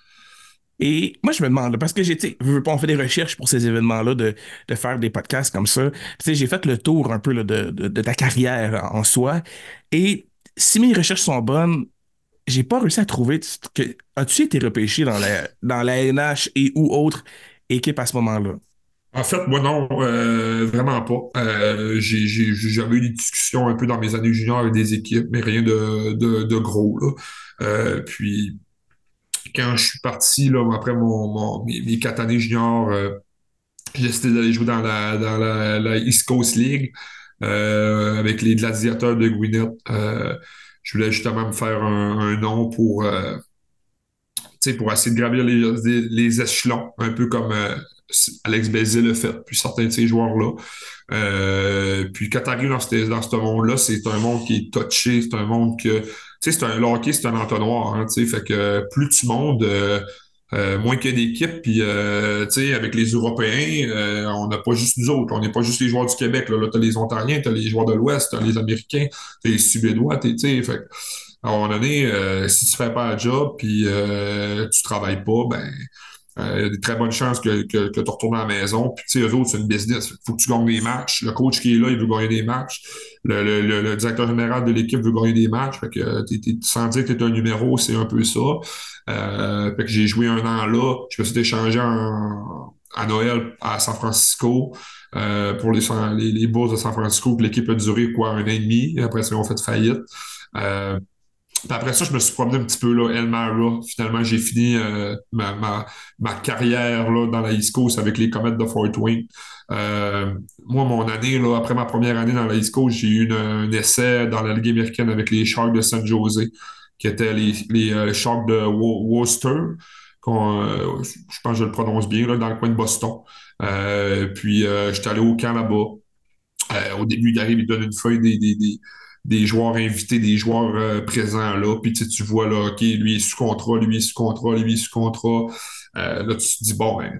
Et moi, je me demande, parce que j'ai, on fait des recherches pour ces événements-là, de, faire des podcasts comme ça. J'ai fait le tour un peu de, ta carrière en soi. Et si mes recherches sont bonnes, j'ai pas réussi à trouver as-tu été repêché dans la dans la NH et ou autre équipe à ce moment-là? En fait, moi non, euh, vraiment pas. Euh, J'avais eu des discussions un peu dans mes années juniors avec des équipes, mais rien de, de, gros. Euh, puis quand je suis parti là, après mon, mes, quatre années juniors, j'ai décidé d'aller jouer dans la, dans la, East Coast League. Avec les gladiateurs de Gwinnett. Je voulais justement me faire un, nom pour, pour essayer de gravir les, les, échelons, un peu comme Alex Bézil le fait, puis certains de ces joueurs-là. puis quand tu arrives dans ce, monde-là, c'est un monde qui est touché, c'est un monde que. Tu sais, c'est un hockey, c'est un entonnoir, hein, tu sais, fait que plus tu montes, euh, moins qu'il y ait d'équipes. Puis, euh, tu sais, avec les Européens, euh, on n'a pas juste nous autres. On n'est pas juste les joueurs du Québec. Là, là tu as les Ontariens, tu as les joueurs de l'Ouest, tu as les Américains, tu as les Suédois. Tu sais, fait à un moment donné, si tu fais pas le job puis tu travailles pas, ben il y a des très bonnes chances que, que, que tu retournes à la maison. Puis, tu sais, eux autres, c'est une business. Il faut que tu gagnes des matchs. Le coach qui est là, il veut gagner des matchs. Le, le, le, directeur général de l'équipe veut gagner des matchs. Fait que, sans dire que tu es un numéro, c'est un peu ça. Euh, fait que j'ai joué un an là. Je me suis échangé à Noël à San Francisco euh, pour les, les, les, bourses de San Francisco. L'équipe a duré quoi, un an et demi. Après ça, ils ont fait faillite. Euh, après ça, je me suis promené un petit peu là, Elmara. Finalement, j'ai fini euh, ma, ma, ma, carrière là, dans la East Coast avec les Comets de Fort Wayne. Euh, moi, mon année, là, après ma première année dans la East Coast, j'ai eu un essai dans la Ligue américaine avec les Sharks de San Jose qui étaient les, les euh, Sharks de Worcester. Je pense que je le prononce bien, là, dans le coin de Boston. Puis, j'étais allé au camp là-bas. au début, il arrive, il donne une feuille des, des des joueurs invités, des joueurs euh, présents là, puis tu vois là, OK, lui est sous contrat, lui est sous contrat, lui est sous contrat. Euh, là, tu te dis, bon, ben,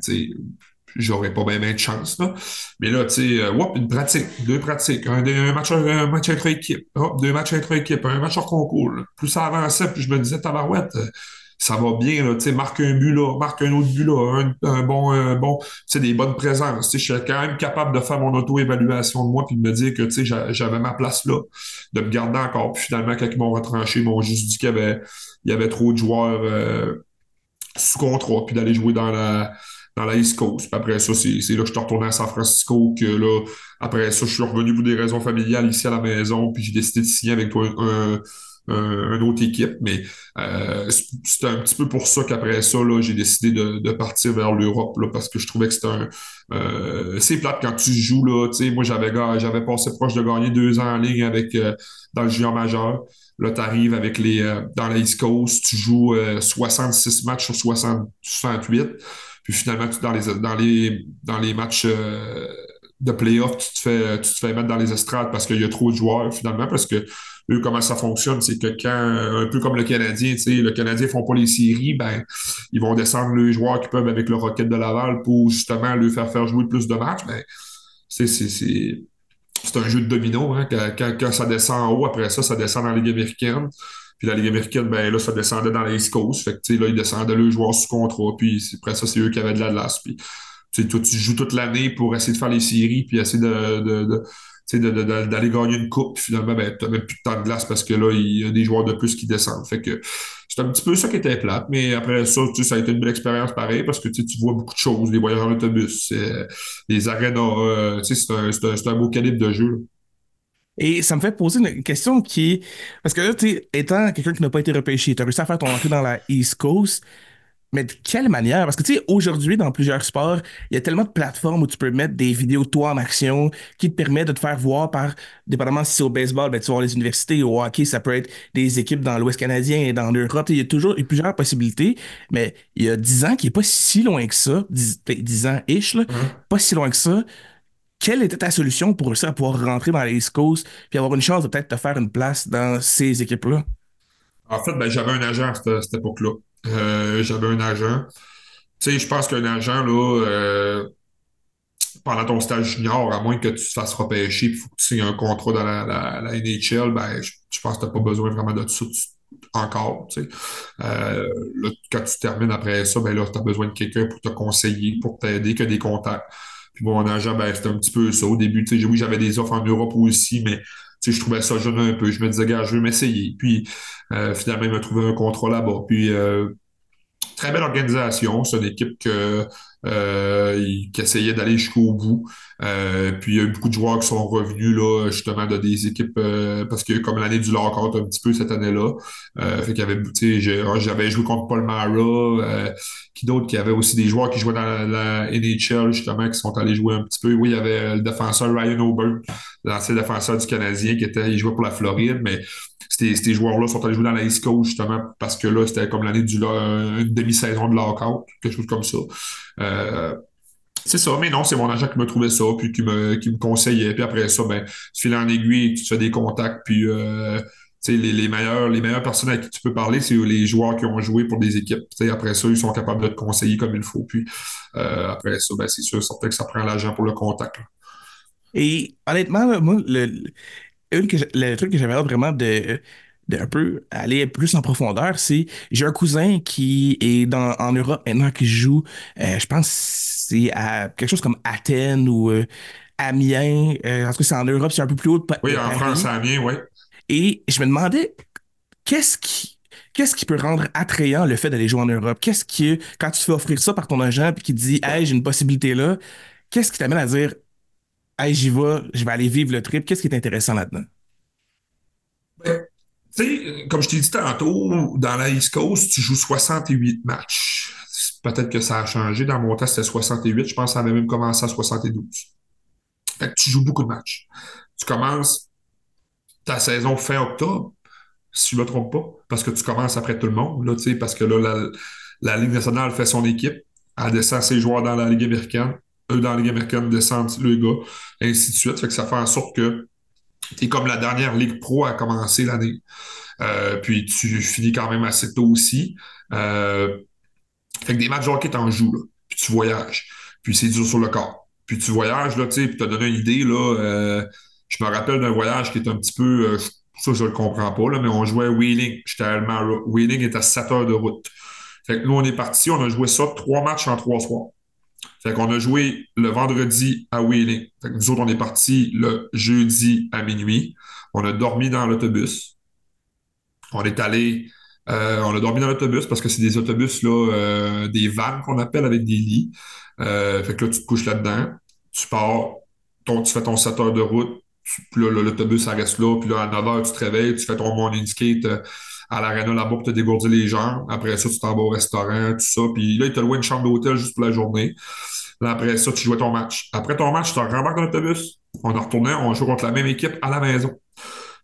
j'aurais pas bien, de chance. Là. Mais là, tu sais, euh, une pratique, deux pratiques, un, match, un match intra-équipe, deux matchs intra-équipe, un match hors concours. Plus ça avançait, plus je me disais, tabarouette, ça va bien, là, marque un but là, marque un autre but là, un, bon, un bon, tu sais, des bonnes présences. Je suis quand même capable de faire mon auto-évaluation de moi puis de me dire que, j'avais ma place là, de me garder encore. Puis finalement, quand ils m'ont retranché, ils m'ont juste dit qu'il y avait, il y avait trop de joueurs euh, sous contrat, puis d'aller jouer dans la, dans la East Coast. Puis après ça, c'est là que je suis retourné à San Francisco, que là, après ça, je suis revenu pour des raisons familiales ici à la maison, puis j'ai décidé de signer avec toi un, un, une autre équipe. Mais euh, c'était un petit peu pour ça qu'après ça, là, j'ai décidé de, partir vers l'Europe, là, parce que je trouvais que c'était un... Euh, c'est plate quand tu joues, là, moi, j'avais j'avais passé proche de gagner deux ans en ligne avec euh, dans le junior majeur. Là, tu arrives avec les, dans la East Coast, tu joues 66 matchs sur 60, 68. Puis finalement, dans, les, dans, les, dans les matchs de playoff, tu te, fais, tu te fais mettre dans les estrades parce qu'il y a trop de joueurs finalement. Parce que eux, comment ça fonctionne, c'est que quand, un peu comme le Canadien, tu sais, le Canadien font pas les séries, ben, ils vont descendre les joueurs qui peuvent avec le Rocket de Laval pour justement leur faire faire jouer plus de matchs. Ben, c'est, c'est, c'est, un jeu de domino. Hein, quand, quand, ça descend en haut, après ça, ça descend dans la Ligue américaine. Puis la Ligue américaine, ben là, ça descendait dans les Coast. Fait que, là, ils descendaient le joueur sous contrat. Puis après ça, c'est eux qui avaient de la glace. Puis, toi, tu joues toute l'année pour essayer de faire les séries, puis essayer de d'aller gagner une coupe, puis finalement, ben, tu même plus de temps de glace parce que là, il y a des joueurs de plus qui descendent. Fait que c'est un petit peu ça qui était plate, mais après ça, ça a été une belle expérience pareil parce que tu, vois beaucoup de choses, les voyages en autobus, les arènes, euh, c'est un, un, un, beau calibre de jeu. Et ça me fait poser une question qui est. Parce que là, étant quelqu'un qui n'a pas été repêché, tu as réussi à faire ton entrée dans la East Coast, mais de quelle manière? Parce que tu sais, aujourd'hui, dans plusieurs sports, il y a tellement de plateformes où tu peux mettre des vidéos de toi en action qui te permettent de te faire voir par, dépendamment si c'est au baseball, ben, tu vas les universités, au hockey, ça peut être des équipes dans l'Ouest canadien et dans l'Europe. Il y a toujours il y a plusieurs possibilités, mais il y a 10 ans qui est pas si loin que ça, 10, ben, ans-ish, là, pas si loin que ça quelle était ta solution pour réussir à pouvoir rentrer dans les East Coast puis avoir une chance de peut-être te faire une place dans ces équipes-là? En fait, ben, j'avais un agent à cette, époque-là. Euh, j'avais un agent. Tu sais, je pense qu'un agent, là, euh, pendant ton stage junior, à moins que tu te fasses repêcher, il faut que tu signes un contrat dans la, NHL, ben, je, pense que tu n'as pas besoin vraiment de ça encore. Tu sais. Euh, là, quand tu termines après ça, ben tu as besoin de quelqu'un pour te conseiller, pour t'aider, que des contacts. Puis mon agent, ben, c'était un petit peu ça au début. Tu sais, oui, j'avais des offres en Europe aussi, mais tu sais, je trouvais ça jeune un peu. Je me disais, gars, je vais m'essayer. Puis euh, finalement, il m'a trouvé un contrat là-bas. Puis euh, très belle organisation. C'est une équipe euh, qui essayait d'aller jusqu'au bout. Euh, puis il y a eu beaucoup de joueurs qui sont revenus là, justement de des équipes euh, parce que comme l'année du lockout un petit peu cette année-là. Fait qu'il y avait, sais, j'avais joué contre Paul Mara, qui d'autres qui avait aussi des joueurs qui jouaient dans la, NHL, justement, qui sont allés jouer un petit peu. Oui, il y avait le défenseur Ryan Ober, l'ancien défenseur du Canadien, qui était, il jouait pour la Floride, mais ces, joueurs-là sont allés jouer dans la East Coast, justement, parce que là, c'était comme l'année du une demi-saison de lockout, quelque chose comme ça. Euh, c'est ça, mais non, c'est mon agent qui me trouvait ça, puis qui me, qui me conseillait. Puis après ça, ben, tu files en aiguille, tu fais des contacts, puis euh, les, les, meilleurs, les meilleures personnes à qui tu peux parler, c'est les joueurs qui ont joué pour des équipes. après ça, ils sont capables de te conseiller comme il faut. Puis euh, après ça, ben, c'est sûr, certain que ça prend l'agent pour le contact. Et honnêtement, moi, le, le truc que j'avais hâte vraiment de, de un peu aller plus en profondeur, c'est j'ai un cousin qui est dans, en Europe maintenant qui joue, euh, je pense c'est à quelque chose comme Athènes ou euh, Amiens. Euh, en tout cas, c'est en Europe, c'est un peu plus haut. oui, en France, Amiens, oui. Et je me demandais qu'est-ce qui Qu'est-ce qui peut rendre attrayant le fait d'aller jouer en Europe? Qu'est-ce qui, quand tu te fais offrir ça par ton agent puis qui te dit, hey, j'ai une possibilité là, qu'est-ce qui t'amène à dire, hey, j'y vais, je vais aller vivre le trip. Qu'est-ce qui est intéressant là-dedans? Ben, tu sais, comme je t'ai dit tantôt, dans la East Coast, tu joues 68 matchs. Peut-être que ça a changé. Dans mon temps, c'était 68. Je pense que ça avait même commencé à 72. Fait que tu joues beaucoup de matchs. Tu commences ta saison fin octobre, si je ne me trompe pas, parce que tu commences après tout le monde, là, parce que là, la, la Ligue nationale fait son équipe, elle descend ses joueurs dans la Ligue américaine eux dans la Ligue américaine descendent le gars, et ainsi de suite. Fait que ça fait en sorte que t'es comme la dernière Ligue Pro à commencer l'année. Euh, puis tu finis quand même assez tôt aussi. Euh, fait que des matchs de hockey, t'en joues. Puis tu voyages. Puis c'est dur sur le corps. Puis tu voyages, là, tu sais, puis t'as donné une idée, là. Euh, je me rappelle d'un voyage qui est un petit peu... Ça, je le comprends pas, là, mais on jouait à Wheeling. J'étais à Wheeling est à 7 heures de route. Fait que nous, on est parti, on a joué ça, trois matchs en trois soirs. Fait qu'on a joué le vendredi à Wheeling. Fait que nous autres, on est parti le jeudi à minuit. On a dormi dans l'autobus. On est allé, euh, on a dormi dans l'autobus parce que c'est des autobus, là, euh, des vannes qu'on appelle avec des lits. Euh, fait que là, tu te couches là-dedans, tu pars, ton, tu fais ton 7 heures de route, puis là, l'autobus, ça reste là, puis là, à 9 heures, tu te réveilles, tu fais ton morning skate à l'aréna là-bas pour te dégourdir les jambes. Après ça, tu t'en vas au restaurant, tout ça, puis là, il te loue une chambre d'hôtel juste pour la journée. Là, après ça, tu jouais ton match. Après ton match, tu te rembarques dans l'autobus, on en retournait, on joue contre la même équipe à la maison.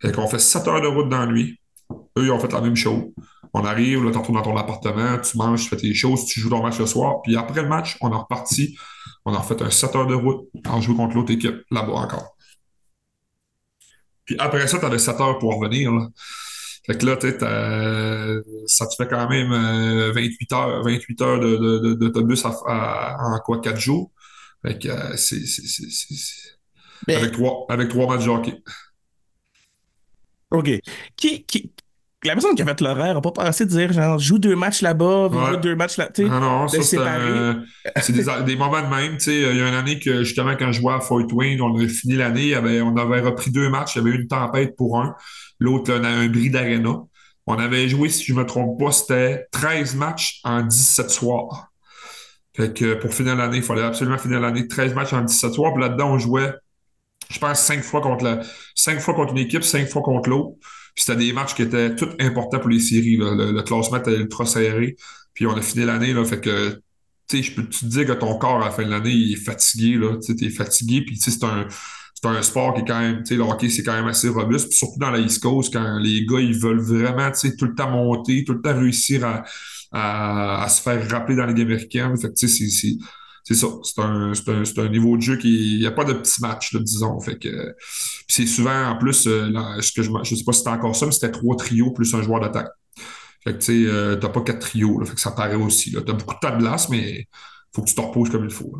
Fait qu'on fait 7 heures de route dans la nuit. Eux, ils ont fait la même chose. On arrive, là, tu retournes dans ton appartement, tu manges, tu fais tes choses, tu joues ton match le soir. Puis après le match, on est reparti. On a refait un 7 heures de route. On joue contre l'autre équipe, là-bas encore. Puis après ça, tu avais 7 heures pour revenir. Là. Fait que là, tu ça te fait quand même 28 euh, heures, 28 heures d'autobus en quoi, 4 jours. Fait que euh, c'est, avec, trois, avec trois matchs de hockey. OK. Qui, qui, la personne qui a fait l'horaire n'a pas pensé de dire genre joue deux matchs là-bas, joue deux matchs là. Non, non, ça c'est des, des, moments de même. Il y a une année que justement quand je jouais à Fort Wayne, on avait fini l'année, on avait repris deux matchs, il y avait une tempête pour un, l'autre on a un bris d'arena. On avait joué, si je ne me trompe pas, c'était 13 matchs en 17 soirs. Fait que pour finir l'année, il fallait absolument finir l'année 13 matchs en 17 soirs. Puis là-dedans, on jouait, je pense, 5 fois contre la, 5 fois contre une équipe, 5 fois contre l'autre. Puis c'était des matchs qui étaient tout importants pour les séries. Le, classement était ultra serré. Puis on a fini l'année, fait que je peux te dire que ton corps à la fin de l'année, il est fatigué. Tu es fatigué, puis c'est un, c'est un sport qui est quand même, tu sais, le hockey, c'est quand même assez robuste. Puis surtout dans la East Coast, quand les gars, ils veulent vraiment, tu sais, tout le temps monter, tout le temps réussir à, à, se faire rappeler dans les games américaines. Fait tu sais, c'est c'est ça. C'est un, un, un, niveau de jeu qui. Il n'y a pas de petits matchs, disons. Fait c'est souvent, en plus, euh, je ne sais pas si c'était encore ça, mais c'était trois trios plus un joueur d'attaque. Fait tu sais, euh, t'as pas quatre trios. Là, fait ça paraît aussi. Tu as beaucoup de temps de glace, mais faut que tu te reposes comme il faut.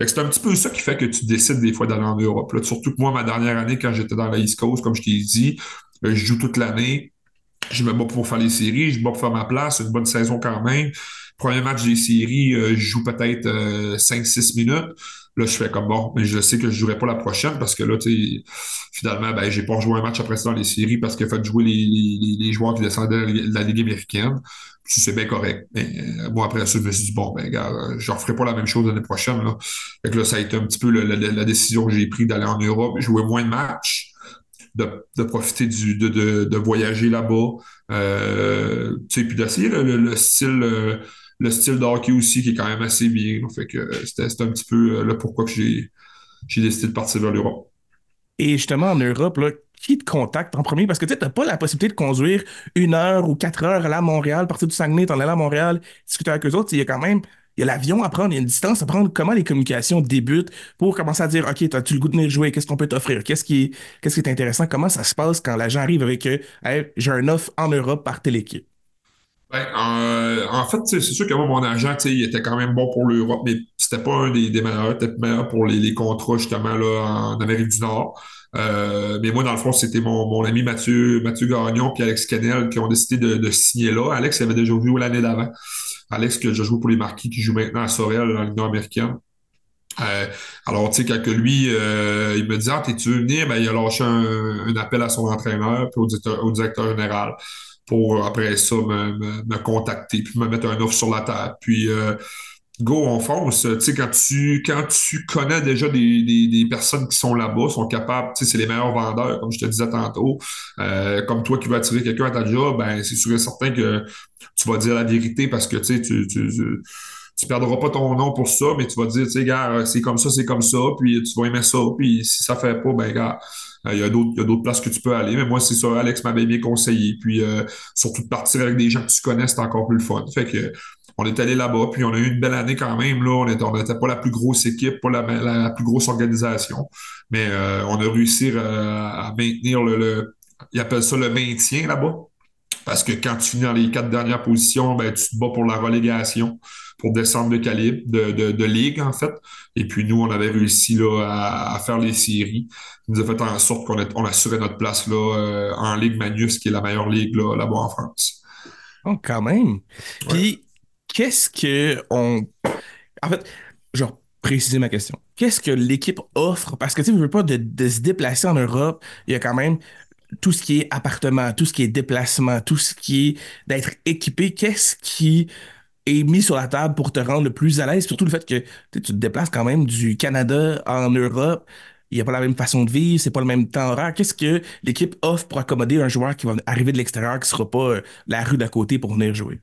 C'est un petit peu ça qui fait que tu décides des fois d'aller en Europe. Surtout que moi, ma dernière année, quand j'étais dans la East Coast, comme je t'ai dit, euh, je joue toute l'année. Je me bats pour faire les séries, je me bats pour faire ma place, une bonne saison quand même. Premier match des séries, euh, je joue peut-être 5-6 euh, minutes. Là, je fais comme bon, mais je sais que je ne jouerai pas la prochaine parce que là, finalement, ben, j'ai pas joué un match après ça dans les séries parce qu'il a fait jouer les, les, joueurs qui descendaient de la Ligue américaine. C'est bien correct. Mais moi, euh, après ça, je me suis dit, bon, ben, gars, je ne referai pas la même chose l'année prochaine. Là. Fait que là, ça a été un petit peu la, décision que j'ai prise d'aller en Europe, jouer moins de matchs. De, profiter de, de, de voyager là-bas, euh, puis d'essayer le, le, style, le style de hockey aussi qui est quand même assez bien. Fait que euh, c'était un petit peu euh, là pourquoi j'ai décidé de partir vers l'Europe. Et justement, en Europe, là, qui te contacte en premier? Parce que tu n'as pas la possibilité de conduire une heure ou quatre heures à Montréal, partir du Saguenay, t'en aller à Montréal, discuter avec eux autres. Il y a quand même il y a l'avion à prendre, il y a une distance à prendre. Comment les communications débutent pour commencer à dire OK, as-tu le goût de venir jouer? Qu'est-ce qu'on peut t'offrir? Qu'est-ce qui, qui est intéressant? Comment ça se passe quand l'agent arrive avec j'ai un offre en Europe par telle équipe? En fait, c'est sûr que moi, mon agent, il était quand même bon pour l'Europe, mais c'était pas un des, des meilleurs, peut-être meilleur pour les, les, contrats justement là, en Amérique du Nord. Euh, mais moi, dans le fond, c'était mon, mon ami Mathieu, Mathieu Gagnon puis Alex Canel qui ont décidé de, de signer là. Alex avait déjà joué l'année d'avant. Alex, que je joue pour les Marquis, qui joue maintenant à Sorel dans l'Union américaine. Euh, alors, tu sais, quand lui, euh, il me dit Ah, t'es-tu venir? Ben, il a lâché un, un, appel à son entraîneur puis au directeur, au directeur général pour après ça me, me, contacter puis me mettre un offre sur la table. Puis euh, go, on fonce. Tu sais, quand tu, quand tu connais déjà des, des, personnes qui sont là-bas, sont capables, tu sais, c'est les meilleurs vendeurs, comme je te disais tantôt. Euh, comme toi qui vas attirer quelqu'un à ta job, ben c'est sûr et certain que tu vas dire la vérité parce que tu tu, tu, perdras pas ton nom pour ça, mais tu vas dire, tu gars, c'est comme ça, c'est comme ça, puis tu vas aimer ça, puis si ça fait pas, ben, gars, euh, il y a d'autres places que tu peux aller. Mais moi, c'est ça, Alex m'avait bien conseillé. Puis euh, surtout de partir avec des gens que tu connais, c'est encore plus le fun. Fait que on est allé là-bas, puis on a eu une belle année quand même. Là. On n'était pas la plus grosse équipe, pas la, la, plus grosse organisation, mais euh, on a réussi euh, à maintenir le, le, Ils appellent ça le maintien là-bas. Parce que quand tu finis dans les quatre dernières positions, ben, tu te bats pour la relégation, pour descendre de calibre, de, de, de ligue, en fait. Et puis nous, on avait réussi là, à, à faire les séries. Ça nous a fait en sorte qu'on on assurait notre place là, euh, en Ligue Magnus, qui est la meilleure ligue là, là-bas en France. Oh, quand même. Puis, qu'est-ce que on. En fait, genre, préciser ma question. Qu'est-ce que l'équipe offre? Parce que tu ne veux pas de, de, se déplacer en Europe. Il y a quand même tout ce qui est appartement, tout ce qui est déplacement, tout ce qui est d'être équipé, qu'est-ce qui est mis sur la table pour te rendre le plus à l'aise, surtout le fait que tu te déplaces quand même du Canada en Europe, il n'y a pas la même façon de vivre, c'est pas le même temps horaire. Qu'est-ce que l'équipe offre pour accommoder un joueur qui va arriver de l'extérieur, qui ne sera pas euh, la rue d'à côté pour venir jouer?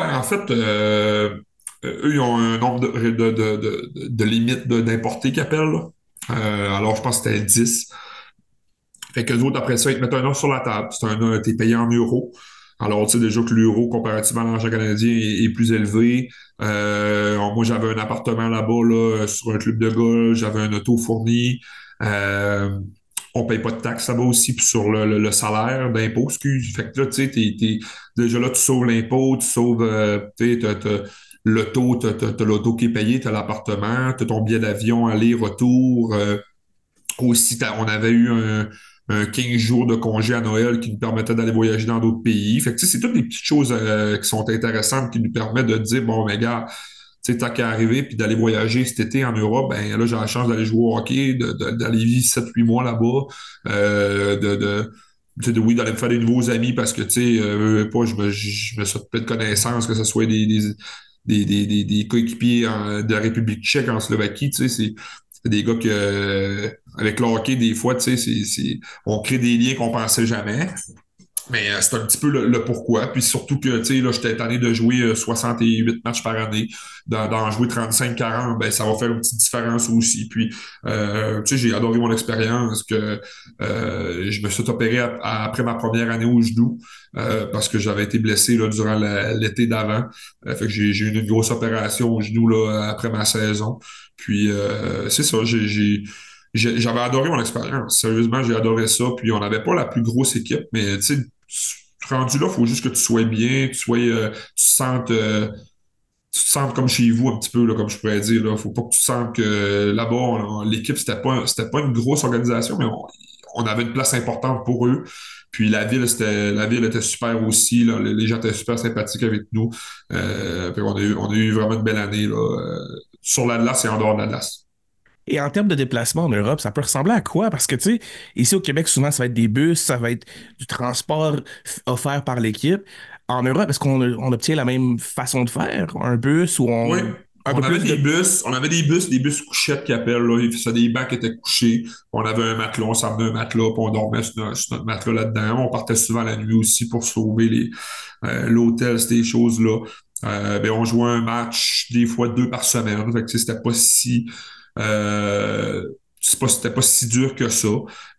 En fait, euh, eux, ils ont un nombre de, de, de, de limites d'importés qu'ils appellent. Euh, alors, je pense que c'était 10. Fait que autres, après ça, ils te mettent un offre sur la table. C'est un t'es payé en euros. Alors, tu sais déjà que l'euro, comparativement à l'argent canadien, est, plus élevé. Euh, moi, j'avais un appartement là-bas, là, sur un club de golf. J'avais un auto fourni. Euh, on paye pas de taxes là-bas aussi, puis sur le, le, salaire d'impôt, excuse. Fait que là, tu sais, t'es, déjà là, tu sauves l'impôt, tu sauves, euh, tu sais, l'auto, t'as, l'auto qui est payé, t'as l'appartement, t'as ton billet d'avion aller-retour. Euh, aussi, on avait eu un, un 15 jours de congé à Noël qui nous permettait d'aller voyager dans d'autres pays. Fait que c'est toutes des petites choses euh, qui sont intéressantes qui nous permettent de dire, bon, mais gars, tu t'as qu'à arriver puis d'aller voyager cet été en Europe, ben là, j'ai la chance d'aller jouer au hockey, d'aller vivre 7-8 mois là-bas, euh, de, de, de, oui, d'aller me faire des nouveaux amis parce que, tu sais, euh, pas, je me, je me de connaissances, que ce soit des, des des, des, des, coéquipiers de la République tchèque en Slovaquie, tu sais, c'est des gars que avec le hockey, des fois, tu sais, on crée des liens qu'on pensait jamais. Mais euh, c'est un petit peu le, pourquoi. Puis surtout que, tu sais, là, j'étais étonné de jouer 68 euh, matchs par année. D'en jouer 35-40, ben, ça va faire une petite différence aussi. Puis, euh, tu sais, j'ai adoré mon expérience que je me suis opéré après ma première année au genou parce que j'avais été blessé là, durant l'été d'avant. fait que j'ai eu une grosse opération au genou là, après ma saison. Puis, c'est ça, j'ai j'avais adoré mon expérience. Sérieusement, j'ai adoré ça. Puis on n'avait pas la plus grosse équipe, mais tu sais, rendu là, il faut juste que tu sois bien, tu sois, euh, tu te sentes, euh, tu te sentes comme chez vous un petit peu, là, comme je pourrais dire. Là. Faut pas que tu sentes que là-bas, l'équipe, c'était pas, pas une grosse organisation, mais on, avait une place importante pour eux. Puis la ville, la ville était super aussi. Les gens étaient super sympathiques avec nous. Euh, on, a eu, on a eu vraiment une belle année là, sur l'Atlas et en dehors de l'Atlas. Et en termes de déplacement en Europe, ça peut ressembler à quoi? Parce que, tu sais, ici au Québec, souvent, ça va être des bus, ça va être du transport offert par l'équipe. En Europe, est-ce qu'on obtient la même façon de faire? Un bus ou on... Oui. on avait des bus, on avait des bus, des bus couchettes qui appellent, là. Ça, des bancs qui étaient couchés. On avait un matelas, on s'amenait un matelas, puis on dormait sur notre, matelas là-dedans. On partait souvent la nuit aussi pour sauver les, euh, l'hôtel, ces choses-là. Euh, ben, on jouait un match des fois deux par semaine. Fait que c'était pas si euh, c'était pas si dur que ça.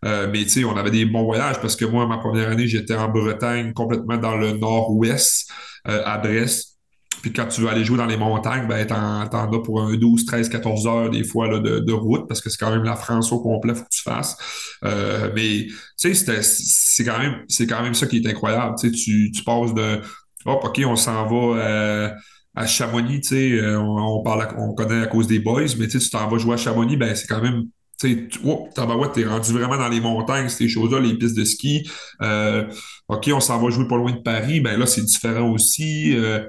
Euh, mais tu sais, on avait des bons voyages parce que moi, ma première année, j'étais en Bretagne, complètement dans le nord-ouest, euh, à Brest. Puis quand tu veux aller jouer dans les montagnes, ben, t'en, as pour un 12, 13, 14 heures des fois là, de, route, parce que c'est quand même la France au complet, faut que tu fasses. Mais tu sais, c'est quand même c'est quand même ça qui est incroyable. Tu tu, passes de Hop, OK, on s'en va à Chamonix, tu sais, euh, on, parle, on connaît à cause des boys, mais tu t'en vas jouer à Chamonix, ben c'est quand même tu oh, t'es rendu vraiment dans les montagnes, ces choses-là, les pistes de ski. Euh, OK, on s'en va jouer pas loin de Paris, ben là, c'est différent aussi. Euh,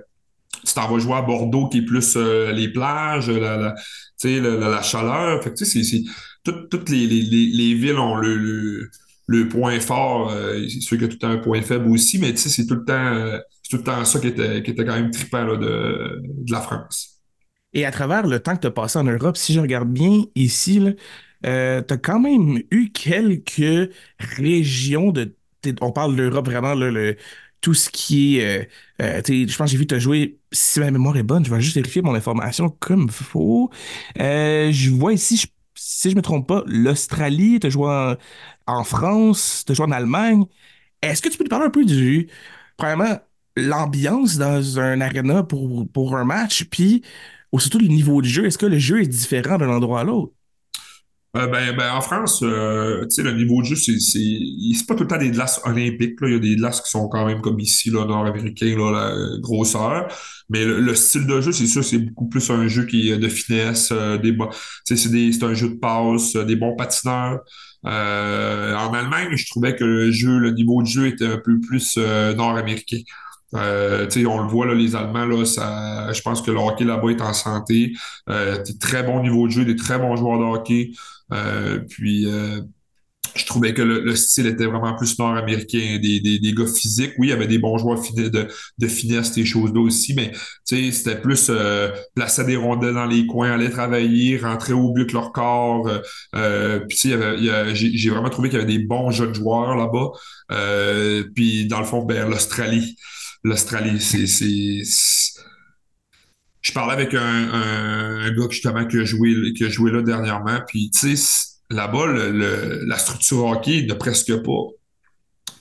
tu t'en vas jouer à Bordeaux, qui est plus les plages, la, la, chaleur. Fait que, sais, c'est, toutes les, les, les, villes ont le, le, point fort. c'est sûr a tout un point faible aussi, mais c'est tout le temps c'est tout le temps ça qui était, qui était quand même trippant de, de, la France. Et à travers le temps que tu as passé en Europe, si je regarde bien ici, euh, tu as quand même eu quelques régions de. On parle de l'Europe vraiment, le, tout ce qui est. Euh, euh, je pense que j'ai vu te jouer, si ma mémoire est bonne, je vais juste vérifier mon information comme il faut. je vois ici, si je me trompe pas, l'Australie, tu as joué en, en France, tu as joué en Allemagne. Est-ce que tu peux te parler un peu du. Premièrement, l'ambiance dans un arena pour, pour un match, puis surtout le niveau de jeu. Est-ce que le jeu est différent d'un endroit à l'autre? Euh, ben, ben, en France, euh, le niveau de jeu, c'est, c'est, pas tout le temps des glaces olympiques. Là. Il y a des glaces qui sont quand même comme ici, là, nord-américain, la grosseur. Mais le, style de jeu, c'est sûr, c'est beaucoup plus un jeu qui est de finesse, euh, c'est, des, c'est un jeu de passe, des bons patineurs. en Allemagne, je trouvais que le jeu, le niveau de jeu était un peu plus nord-américain. Euh, on le voit, là, les Allemands, là, ça, je pense que le hockey là-bas est en santé. Euh, très bon niveau de jeu, des très bons joueurs de hockey. Euh, puis euh, je trouvais que le, style était vraiment plus nord-américain, des, des, des, gars physiques. Oui, il y avait des bons joueurs de, de finesse, ces choses-là aussi, mais c'était plus euh, placer des rondelles dans les coins, aller travailler, rentrer au but avec leur corps. Euh, puis j'ai vraiment trouvé qu'il y avait des bons jeunes joueurs là-bas. Euh, puis dans le fond, ben, l'Australie. L'Australie, c'est je parlais avec un, gars justement qui a joué, qui a joué là dernièrement, puis tu sais, là-bas, la structure hockey ne presque pas.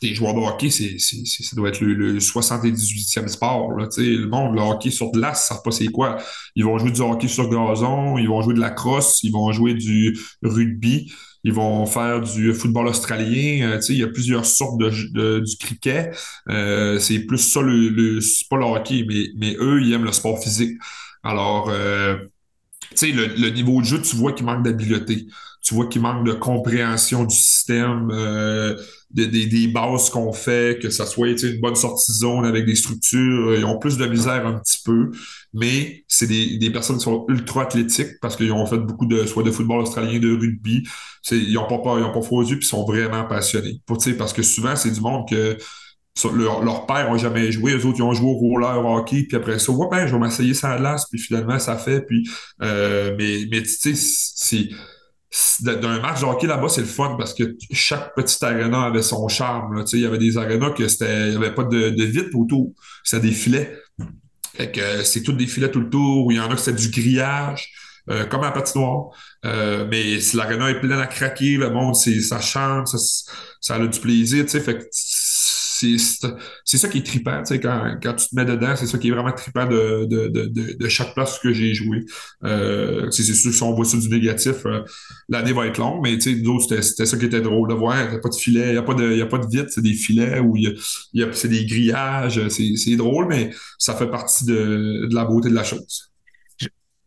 Les joueurs de hockey, ça doit être le, 78e sport. Là, le monde, le hockey sur glace, ça ne savent pas c'est quoi. Ils vont jouer du hockey sur gazon, ils vont jouer de la crosse, ils vont jouer du rugby, ils vont faire du football australien. Euh, il y a plusieurs sortes de, du cricket. Euh, c'est plus ça, le, c'est pas le hockey, mais, mais eux, ils aiment le sport physique. Alors, euh, le, niveau de jeu, tu vois qu'il manque d'habileté tu vois qu'il manque de compréhension du système, des bases qu'on fait, que ça soit une bonne sortie zone avec des structures. Ils ont plus de misère un petit peu, mais c'est des, des personnes qui sont ultra athlétiques parce qu'ils ont fait beaucoup de soit de football australien, de rugby. Ils n'ont pas, ils ont pas froid puis sont vraiment passionnés. Pour, parce que souvent, c'est du monde que leur, leur père n'a jamais joué, eux autres, ils ont joué au roller, hockey, puis après ça, ben, je vais m'essayer ça à puis finalement, ça fait, puis, euh, mais, mais tu sais, c'est, d'un match de hockey là-bas, c'est le fun parce que chaque petite aréna avait son charme. Il y avait des arénas que c'était. Il n'y avait pas de, de vitre autour. C'était des filets. Fait que euh, c'est tout des filets tout le tour. Il y en a que c'était du grillage. Euh, comme un patinoire. Euh, mais si l'aréna est pleine à craquer, le monde, c'est, ça chante, ça, ça a du plaisir, tu sais. Fait que c'est ça qui est trippant, tu sais, quand, tu te mets dedans, c'est ça qui est vraiment trippant de, chaque place que j'ai joué. Euh, c'est sûr que si on voit ça du négatif, euh, l'année va être longue, mais tu sais, c'était ça qui était drôle de voir. Il n'y a pas de filet, il n'y a, pas de, a pas de vitre, c'est des filets ou c'est des grillages, c'est drôle, mais ça fait partie de la beauté de la chose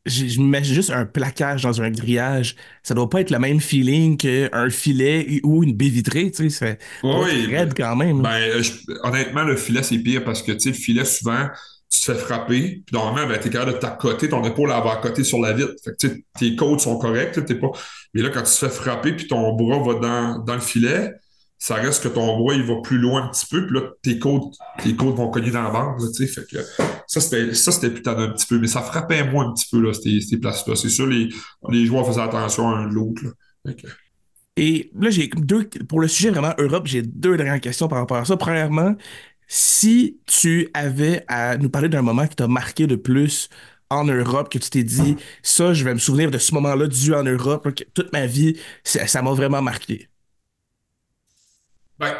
je m'imagine juste un plaquage dans un grillage. Ça doit pas être le même feeling qu'un filet ou une baie vitrée, tu sais. C'est oui, raide quand même. Ben, euh, honnêtement, le filet, c'est pire parce que, tu sais, le filet, souvent, tu te fais frapper, puis normalement, ben, t'es capable de t'accoter, ton épaule va accoter sur la vitre. Fait que, tu sais, tes côtes sont correctes, t'es pas... Mais là, quand tu te fais frapper, puis ton bras va dans, dans le filet, ça reste que ton bras, il va plus loin un petit peu, puis là, tes côtes, tes côtes vont cogner dans la bande, tu sais, fait que ça, c'était, ça, c'était putain un petit peu, mais ça frappait moins un petit peu, là, ces, ces places-là. C'est sûr, les, les joueurs faisaient attention à un de l'autre, Et là, j'ai deux, pour le sujet vraiment Europe, j'ai deux dernières questions par rapport à ça. Premièrement, si tu avais à nous parler d'un moment qui t'a marqué le plus en Europe, que tu t'es dit, ça, je vais me souvenir de ce moment-là dû en Europe, toute ma vie, ça m'a vraiment marqué. Ben,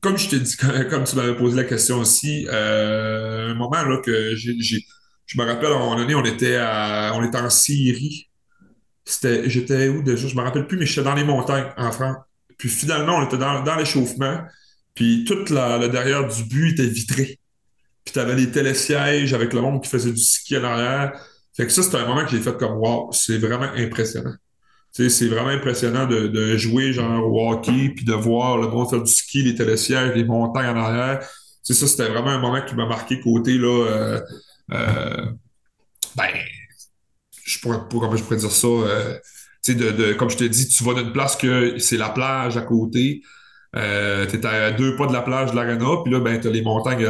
comme je t'ai dit, comme tu m'avais posé la question aussi, euh, un moment là que j'ai, je me rappelle, à un moment donné, on était, à, on était en Syrie. J'étais où déjà? Je me rappelle plus, mais j'étais dans les montagnes en France. Puis finalement, on était dans, l'échauffement. Puis tout le derrière du but était vitré. Puis tu avais les télésièges avec le monde qui faisait du ski en arrière. Fait que ça, c'était un moment que j'ai fait comme wow, c'est vraiment impressionnant c'est vraiment impressionnant de, jouer genre au hockey, puis de voir le monde faire du ski, les télésièges, les montagnes en arrière. ça, c'était vraiment un moment qui m'a marqué côté, là, euh, euh, ben, je pourrais, comment je pourrais dire ça, euh, de, comme je te dis, tu vas d'une place que c'est la plage à côté, euh, t'es à deux pas de la plage de l'Arena, puis là, ben, t'as les montagnes,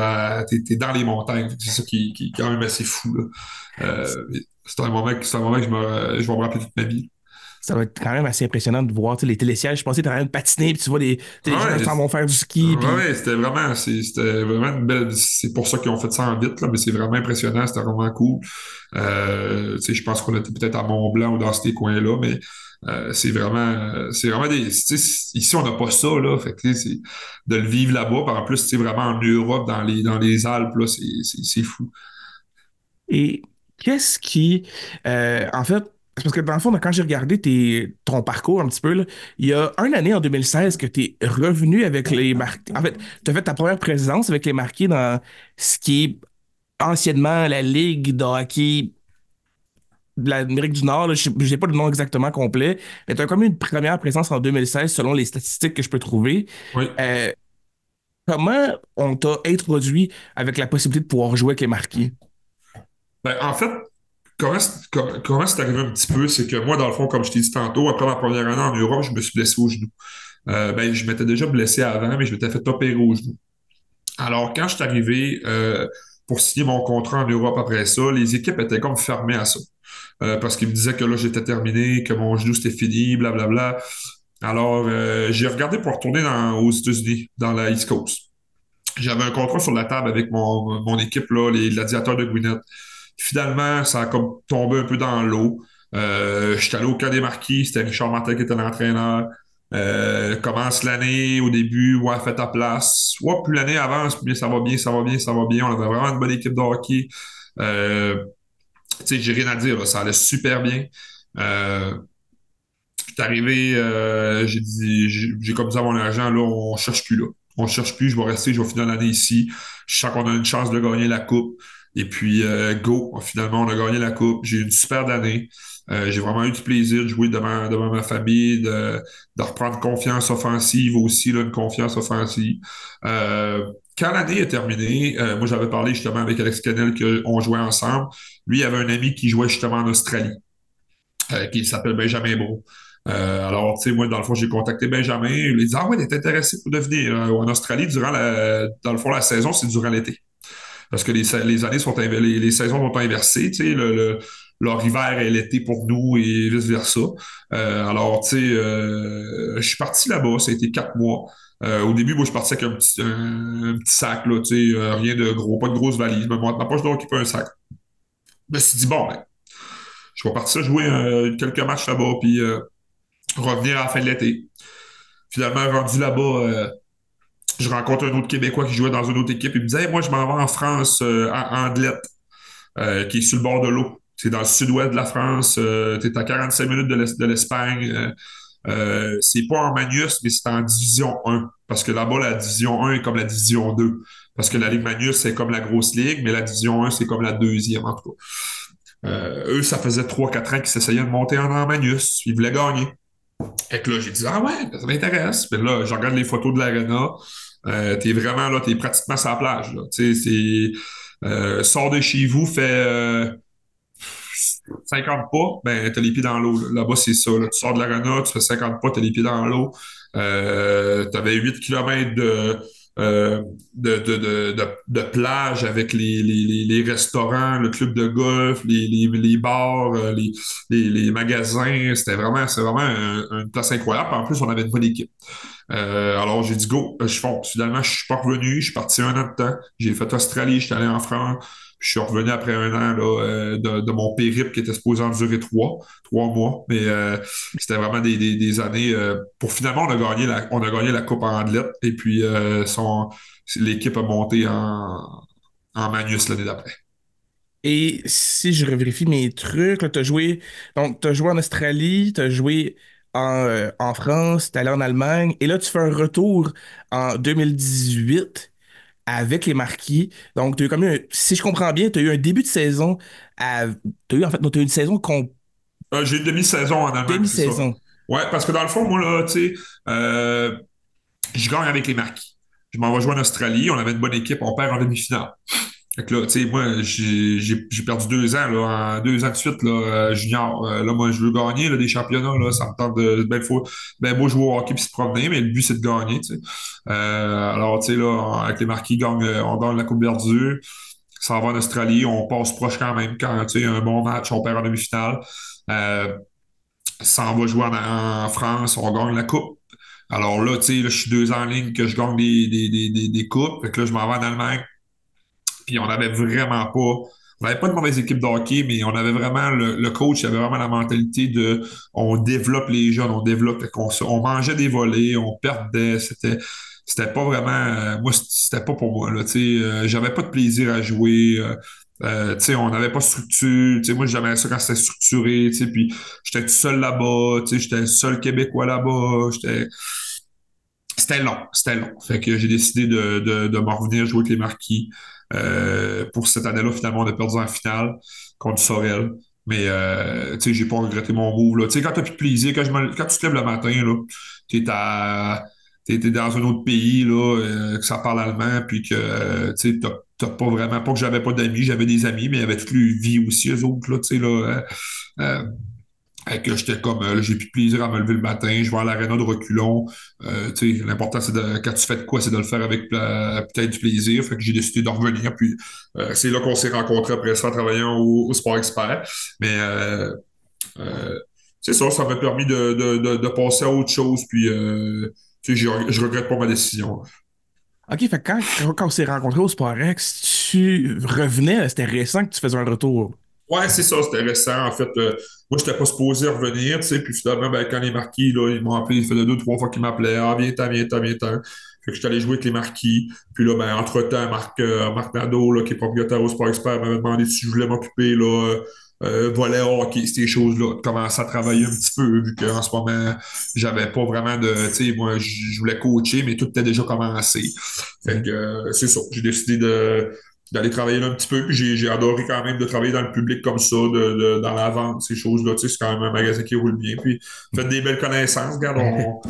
t'es, es dans les montagnes. C'est ça qui, qui, est quand même assez fou. c'est un moment, un moment que je, me, je vais me rappeler toute ma vie Ça va être quand même assez impressionnant de voir les télésièges. Je pensais que tu en train de patiner, puis tu vois les, gens Ouais, s'en vont faire du ski. Puis... ouais, c'était vraiment, c'était vraiment une belle. C'est pour ça qu'ils ont fait ça en vite, là, mais c'est vraiment impressionnant, c'était vraiment cool. Euh, je pense qu'on était peut-être à Mont-Blanc ou dans ces coins-là, mais euh, c'est vraiment, c'est vraiment des. ici, on n'a pas ça, là. Fait que, de le vivre là-bas. En plus, c'est vraiment en Europe, dans les, dans les Alpes, là, c'est fou. Et qu'est-ce qui... euh, en fait, parce que dans le fond, quand j'ai regardé tes, ton parcours un petit peu, là, il y a une année en 2016 que tu es revenu avec les marqués. En fait, tu as fait ta première présence avec les marqués dans ce qui est anciennement la Ligue de hockey de l'Amérique du Nord. là. Je n'ai pas le nom exactement complet, mais tu as comme une première présence en 2016 selon les statistiques que je peux trouver. Oui. Euh, comment on t'a introduit avec la possibilité de pouvoir jouer avec les marqués? Ben, en fait, comment c'est arrivé un petit peu, c'est que moi, dans le fond, comme je t'ai dit tantôt, après ma première année en Europe, je me suis blessé au genou. Euh, ben, je m'étais déjà blessé avant, mais je m'étais fait opérer au genou. Alors, quand je suis arrivé euh, pour signer mon contrat en Europe après ça, les équipes étaient comme fermées à ça. Euh, parce qu'ils me disaient que là, j'étais terminé, que mon genou, c'était fini, blablabla. Alors, euh, j'ai regardé pour retourner aux États-Unis, dans la East Coast. J'avais un contrat sur la table avec mon, mon équipe, les Gladiateurs de Gwinnett. Finalement, ça a comme tombé un peu dans l'eau. Euh, j'étais allé au camp des Marquis, c'était Richard Martel qui était l'entraîneur. Euh, commence l'année, au début, ouais, fais ta place. Ouais, plus l'année avance, plus ça va bien, ça va bien, ça va bien. On avait vraiment une bonne équipe de hockey. Euh, tu sais, j'ai rien à dire, ça allait super bien. Euh, je suis arrivé, euh, j'ai dit, j'ai comme à mon agent, là, on cherche plus là. On cherche plus, je vais rester, je vais finir l'année ici. Je sens qu'on a une chance de gagner la coupe. Et puis, euh, go, finalement, on a gagné la coupe. J'ai eu une super année. Euh, j'ai vraiment eu du plaisir de jouer devant, devant ma famille, de, de reprendre confiance offensive aussi, là, une confiance offensive. Euh, quand l'année est terminée, euh, moi j'avais parlé justement avec Alex Canel qu'on jouait ensemble. Lui, il avait un ami qui jouait justement en Australie, euh, qui s'appelle Benjamin Bro. Euh, alors, tu sais, moi, dans le fond, j'ai contacté Benjamin. Il lui a dit Ah ouais, il est intéressé pour devenir. Euh, en Australie, durant la, dans le fond, la saison, c'est durant l'été. Parce que les, les années sont les, les saisons sont inversées, tu sais, le, hiver est l'été pour nous et vice-versa. Euh, alors, tu sais, euh, je suis parti là-bas, ça a été quatre mois. Euh, au début, moi, je parti avec un petit, sac, là, tu sais, rien de gros, pas de grosse valise. Mais moi, ma poche peut un sac. Je me suis dit, bon, ben, je vais partir jouer quelques matchs là-bas, puis revenir à la fin de l'été. Finalement, rendu là-bas, je rencontre un autre Québécois qui jouait dans une autre équipe. Il me disait, moi, je m'en vais en France, euh, à Andelette, euh, qui est sur le bord de l'eau. C'est dans le sud-ouest de la France. Euh, tu es à 45 minutes de l'Es- de l'Espagne. C'est pas en Magnus, mais c'est en Division 1. Parce que là-bas, la Division 1 est comme la Division 2. Parce que la Ligue Magnus, c'est comme la grosse ligue, mais la Division 1, c'est comme la deuxième, en tout cas. Eux, ça faisait 3-4 ans qu'ils s'essayaient de monter en, Magnus. Ils voulaient gagner. Et que là, j'ai dit, ah ouais, ça m'intéresse. Puis là, je regarde les photos de l'aréna. Euh, t'es vraiment là, t'es pratiquement sur la plage. Là. C'est. Euh, sors de chez vous, fais euh, 50 pas, ben t'as les pieds dans l'eau. là. Là-bas, c'est ça. Tu sors de l'aréna, tu fais 50 pas, t'as les pieds dans l'eau. Euh, t'avais 8 km de, euh, de, de, de, de, plage avec les, les, les, restaurants, le club de golf, les, les, les bars, euh, les, les, les magasins. C'était vraiment, vraiment un- une place incroyable. En plus, on avait une bonne équipe. Euh, alors, j'ai dit go, je fonce. Finalement, je suis pas revenu. Je suis parti un an de temps. J'ai fait Australie, je suis allé en France. Je suis revenu après un an euh, de, mon périple qui était supposé en durer trois, trois mois. Mais euh, c'était vraiment des, années. pour finalement, on a gagné la, on a gagné la Coupe Andelette. Et puis, l'équipe a monté en, en Magnus l'année d'après. Et si je revérifie mes trucs, tu as joué, donc, t'as joué en Australie, tu as joué en, euh, en France, tu allé en Allemagne, et là, tu fais un retour en 2018 avec les Marquis. Donc, tu as eu comme eu un- si je comprends bien, tu as eu un début de saison, à, t'as eu, en fait, eu une saison complète, Euh, j'ai une demi-saison en Allemagne, demi-saison. Ouais, parce que dans le fond, moi, là, tu sais, euh, je gagne avec les marquis. Je m'en vais jouer en Australie. On avait une bonne équipe. On perd en demi-finale. Fait que là, tu sais, moi, j'ai perdu deux ans, là, en deux ans de suite, là, euh, junior. Euh, là, moi, je veux gagner, là, des championnats, là. Ça me tente de, ben, faut, ben, beau jouer au hockey puis se promener, mais le but, c'est de gagner, tu sais. Euh, alors, tu sais, là, avec les marquis, on gagne la Coupe Verdure. Ça va en Australie. On passe proche quand même. Quand, tu sais, un bon match, on perd en demi-finale. Euh, s'en va jouer en, en France, on gagne la coupe. Alors là, tu sais, je suis deux ans en ligne que je gagne des, des, des, des, des coupes. Fait que là, je m'en vais en Allemagne. Puis on avait vraiment pas. On n'avait pas de mauvaise équipe de hockey, mais on avait vraiment le, coach avait vraiment la mentalité de on développe les jeunes, on développe, se- on, mangeait des volets, on perdait, c'était c'était pas vraiment euh, moi c'était pas pour moi là, euh, j'avais pas de plaisir à jouer. euh, euh, on n'avait pas de structure. Moi, j'aimais ça quand c'était structuré. Puis j'étais tout seul là-bas. J'étais seul Québécois là-bas. J'étais c'était long, c'était long. Fait que j'ai décidé de, de, de m'en revenir jouer avec les Marquis. Euh, pour cette année-là, finalement, on a perdu en finale contre Sorel. Mais euh, tu sais, j'ai pas regretté mon move. Tu sais, quand t'as plus de plaisir, quand, je me- quand tu te lèves le matin, là, t'es t'es, dans un autre pays, là, euh, que ça parle allemand, puis que tu sais, t'as pas vraiment, pas que j'avais pas d'amis, j'avais des amis, mais il y avait toute leur vie aussi, eux autres, là, tu sais, là. Que j'étais comme, euh, j'ai plus de plaisir à me lever le matin, je vais à l'aréna de reculons. Euh, l'important, c'est de, quand tu fais de quoi, c'est de le faire avec peut-être du plaisir. Fait que j'ai décidé de revenir. Puis euh, c'est là qu'on s'est rencontrés après ça en travaillant au, Sport Expert. Mais c'est ça, ça m'a permis de, de, de, passer à autre chose. Puis je regrette pas ma décision. OK, fait quand, quand, on s'est rencontrés au Sporex, tu revenais, c'était récent que tu faisais un retour. Ouais, c'est ça, c'était récent. En fait, euh, moi, j'étais pas supposé revenir, tu sais, puis finalement, ben, quand les marquis, là, ils m'ont appelé, il faisait deux, trois fois qu'ils m'appelaient. Ah, viens-t'en, viens-t'en, viens-t'en. Fait que j'étais allé jouer avec les marquis. Puis là, ben, entre-temps, Marc, euh, Marc Nadeau, là, qui est propriétaire au Sport Expert, m'avait demandé si je voulais m'occuper, là, euh, euh, volet hockey, ces choses-là, commencer à travailler un petit peu, vu qu'en ce moment, j'avais pas vraiment de, tu sais, moi, je je voulais coacher, mais tout était déjà commencé. Fait que, euh, c'est ça. J'ai décidé de, d'aller travailler là un petit peu. Puis j'ai, adoré quand même de travailler dans le public comme ça, de, de- dans la vente, ces choses-là. Tu sais, c'est quand même un magasin qui roule bien. Puis faites des belles connaissances. Regarde, on,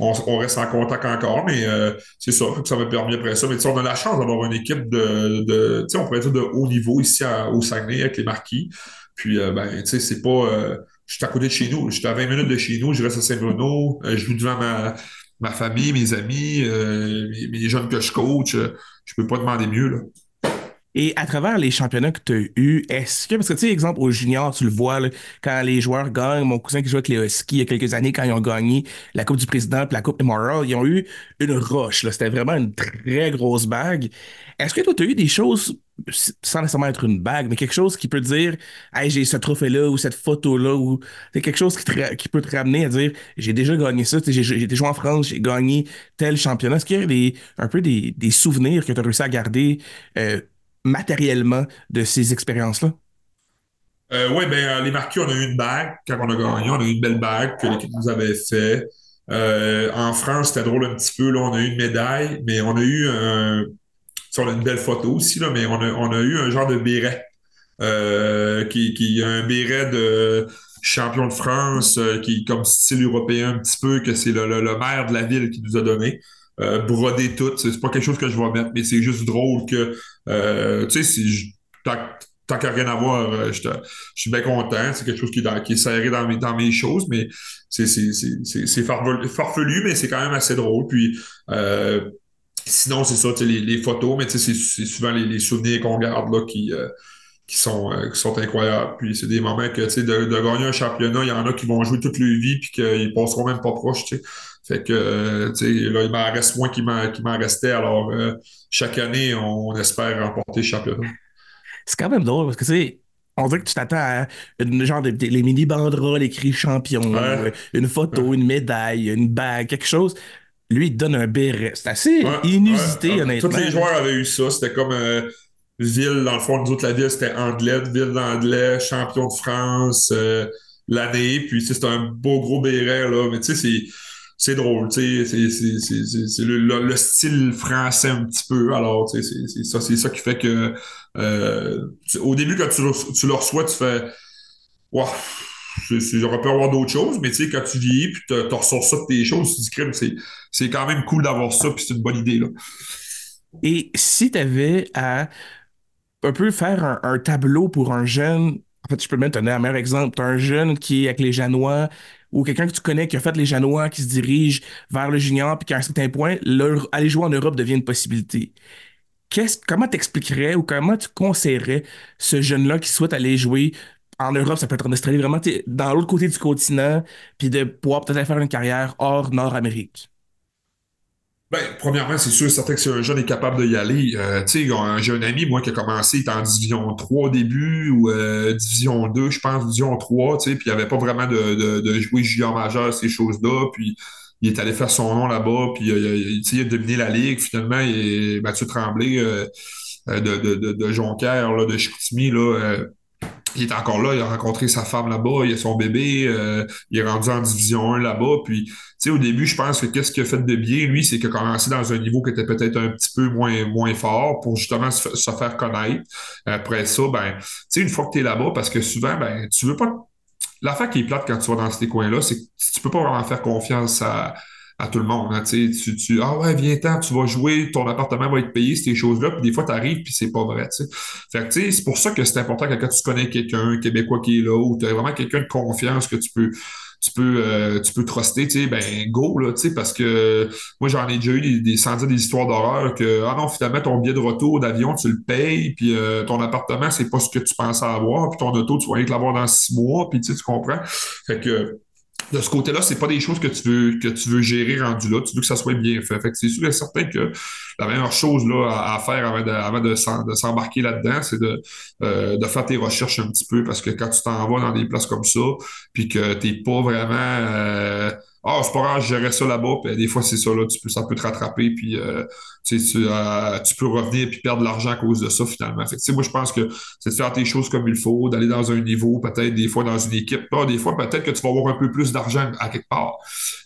on, on reste en contact encore, mais euh, c'est ça. Fait que ça m'a permis après ça. Mais tu sais, on a la chance d'avoir une équipe de, de tu sais, on pourrait dire de haut niveau ici à- au Saguenay avec les marquis. Puis, euh, ben, tu sais, c'est pas. euh, je suis à côté de chez nous. Je suis à 20 minutes de chez nous. Je reste à Saint-Bruno. Je joue devant ma, ma famille, mes amis, mes, mes jeunes que je coach. Je peux pas demander mieux, là. Et à travers les championnats que tu as eus, est-ce que, parce que tu sais, exemple, au junior, tu le vois, là, quand les joueurs gagnent, mon cousin qui jouait avec les Huskies il y a quelques années, quand ils ont gagné la Coupe du Président puis la Coupe Memorial, ils ont eu une roche. C'était vraiment une très grosse bague. Est-ce que toi, tu as eu des choses, sans nécessairement être une bague, mais quelque chose qui peut dire, hey, j'ai ce trophée-là ou cette photo-là, ou c'est quelque chose qui, peut te ramener à dire, j'ai déjà gagné ça, j'ai été joué en France, j'ai gagné tel championnat. Est-ce qu'il y a des, un peu des, des souvenirs que tu as réussi à garder? euh, matériellement de ces expériences-là? Euh, oui, ben, euh, les marquis, on a eu une bague quand on a gagné. On a eu une belle bague que l'équipe nous avait fait. Euh, en France, c'était drôle un petit peu. Là, on a eu une médaille, mais on a eu un. On a une belle photo aussi, là, mais on a, eu un genre de béret. Qui, qui un béret de champion de France, qui est comme style européen un petit peu, que c'est le maire de la ville qui nous a donné. Euh, brodé tout. C'est pas quelque chose que je vais mettre, mais c'est juste drôle que, euh, tu sais, si tant, qu'à rien à voir, euh, je suis bien content. C'est quelque chose qui est, qui est serré dans mes, dans mes choses, mais c'est farfelu, mais c'est quand même assez drôle. Puis, euh, sinon, c'est ça, les, les photos, mais tu sais, c'est c'est souvent les, les souvenirs qu'on garde là qui, euh, qui sont, euh, qui sont incroyables. Puis c'est des moments que, tu sais, de, de gagner un championnat, il y en a qui vont jouer toute leur vie puis qu'ils passeront même pas proche, tu sais. Fait que, euh, tu sais, là, il m'en reste moins qu'il m'en restait. Alors, euh, chaque année, on, espère remporter le championnat. C'est quand même drôle parce que, tu sais, on dirait que tu t'attends à une genre de, les mini banderoles écrits champion, Ouais, une ouais, photo, une médaille, une bague, quelque chose. Lui, il te donne un béret. C'est assez ouais, ouais. inusité, Euh, Tous honnêtement. les joueurs avaient eu ça. C'était comme euh, ville, dans le fond, nous autres, la ville, c'était Andelette, ville d'Andelais, champion de France, euh, l'année. Puis, tu sais, c'était un beau gros béret, là. Mais, tu sais, c'est. C'est drôle, tu sais, c'est c'est- c'est- c'est- c'est le, le- le style français un petit peu. Alors, tu sais, c'est c'est ça, c'est ça qui fait que euh, au début, quand tu le, tu reçois, tu fais c'est- c'est- j'aurais pu avoir d'autres choses, mais tu sais, quand tu vieillis puis tu ressors ça de tes choses, tu dis c'est c'est quand même cool d'avoir ça, puis c'est une bonne idée, là. Et si tu avais à un peu faire un, tableau pour un jeune, en fait, je peux même te donner un meilleur exemple. T'as un jeune qui est avec les Janois ou quelqu'un que tu connais qui a fait les Janois, qui se dirige vers le junior, puis qu'à un certain point, aller jouer en Europe devient une possibilité. Qu'est-ce, comment t'expliquerais ou comment tu conseillerais ce jeune-là qui souhaite aller jouer en Europe, ça peut être en Australie, vraiment dans l'autre côté du continent, puis de pouvoir peut-être faire une carrière hors Nord-Amérique? Ben, premièrement, c'est sûr, certain que si un jeune est capable d'y aller, euh, j'ai un ami, moi, qui a commencé, il était en Division 3 au début, ou euh, Division 2, je pense, Division 3, tu sais, puis il n'y avait pas vraiment de, jouer junior majeur, ces choses-là, puis il est allé faire son nom là-bas, puis euh, il a dominé la ligue, finalement, et Mathieu Tremblay de, de, de, de Jonquière, là, de Chicoutimi, là, il est encore là, il a rencontré sa femme là-bas, il a son bébé, euh, il est rendu en division 1 là-bas. Puis, tu sais, au début, je pense que qu'est-ce qu'il a fait de bien, lui, c'est qu'il a commencé dans un niveau qui était peut-être un petit peu moins, moins fort pour justement se, faire connaître. Après ça, ben, tu sais, une fois que tu es là-bas, parce que souvent, ben, tu veux pas. L'affaire qui est plate quand tu vas dans ces coins-là, c'est que tu peux pas vraiment faire confiance à à tout le monde. Hein, tu, tu, ah ouais, viens-t'en, tu vas jouer, ton appartement va être payé, ces choses-là, puis des fois, tu arrives, puis c'est pas vrai. T'sais. Fait que c'est pour ça que c'est important que quand tu connais quelqu'un, un Québécois qui est là, ou tu as vraiment quelqu'un de confiance que tu peux tu peux, euh, tu peux truster, tu sais, ben go, là, tu sais, parce que moi, j'en ai déjà eu des, des, sans dire des histoires d'horreur que, ah non, finalement, ton billet de retour d'avion, tu le payes, puis euh, ton appartement, c'est pas ce que tu pensais avoir, puis ton auto, tu vas rien l'avoir dans six mois, puis tu comprends. Fait que de ce côté-là, c'est pas des choses que tu veux que tu veux gérer rendu là. Tu veux que ça soit bien fait. Fait c'est sûr et certain que la meilleure chose là, à, faire avant de, avant de, s'embarquer là-dedans, c'est de, euh, de faire tes recherches un petit peu parce que quand tu t'en vas dans des places comme ça, puis que t'es pas vraiment euh, ah, c'est pas grave, je gérais ça là-bas. Puis des fois, c'est ça, là, tu peux, ça peut te rattraper, puis euh, tu, euh, tu peux revenir puis perdre de l'argent à cause de ça, finalement. Fait que, moi, je pense que c'est de faire tes choses comme il faut, d'aller dans un niveau, peut-être des fois dans une équipe. Ah, des fois, peut-être que tu vas avoir un peu plus d'argent à quelque part,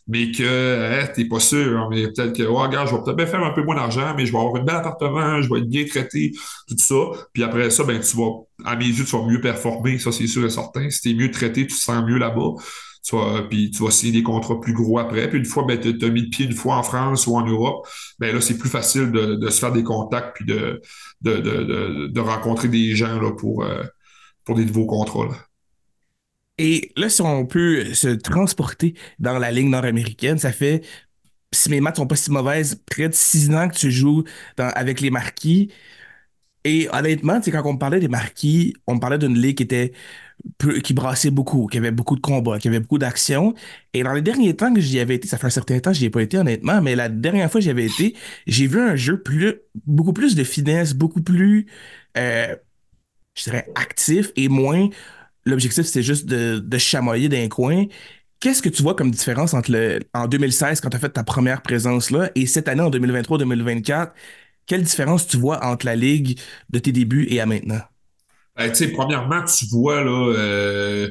mais que tu n'es pas sûr. Hein, mais peut-être que, oh, regarde, je vais peut-être bien faire un peu moins d'argent, mais je vais avoir un bel appartement, je vais être bien traité, tout ça. Puis après ça, ben, tu vas, à mes yeux, tu vas mieux performer, ça, c'est sûr et certain. Si tu es mieux traité, tu te sens mieux là-bas puis tu vas signer des contrats plus gros après. Puis une fois, ben, tu as mis le pied une fois en France ou en Europe, ben là, c'est plus facile de, se faire des contacts puis de, de, rencontrer des gens là, pour, euh, pour des nouveaux contrats. Et là, si on peut se transporter dans la ligne nord-américaine, ça fait, si mes maths sont pas si mauvaises, près de six ans que tu joues avec les marquis. Et honnêtement, quand on parlait des marquis, on parlait d'une ligue qui était qui brassait beaucoup, qui avait beaucoup de combats, qui avait beaucoup d'actions. Et dans les derniers temps que j'y avais été, ça fait un certain temps que j'y ai pas été honnêtement, mais la dernière fois que j'y avais été, j'ai vu un jeu plus, beaucoup plus de finesse, beaucoup plus, euh, je dirais, actif et moins. L'objectif, c'était juste de, de chamoyer d'un coin. Qu'est-ce que tu vois comme différence entre le, en 2016, quand tu as fait ta première présence là, et cette année, en 2023-2024? Quelle différence tu vois entre la ligue de tes débuts et à maintenant? Ben, premièrement, tu vois, là, euh,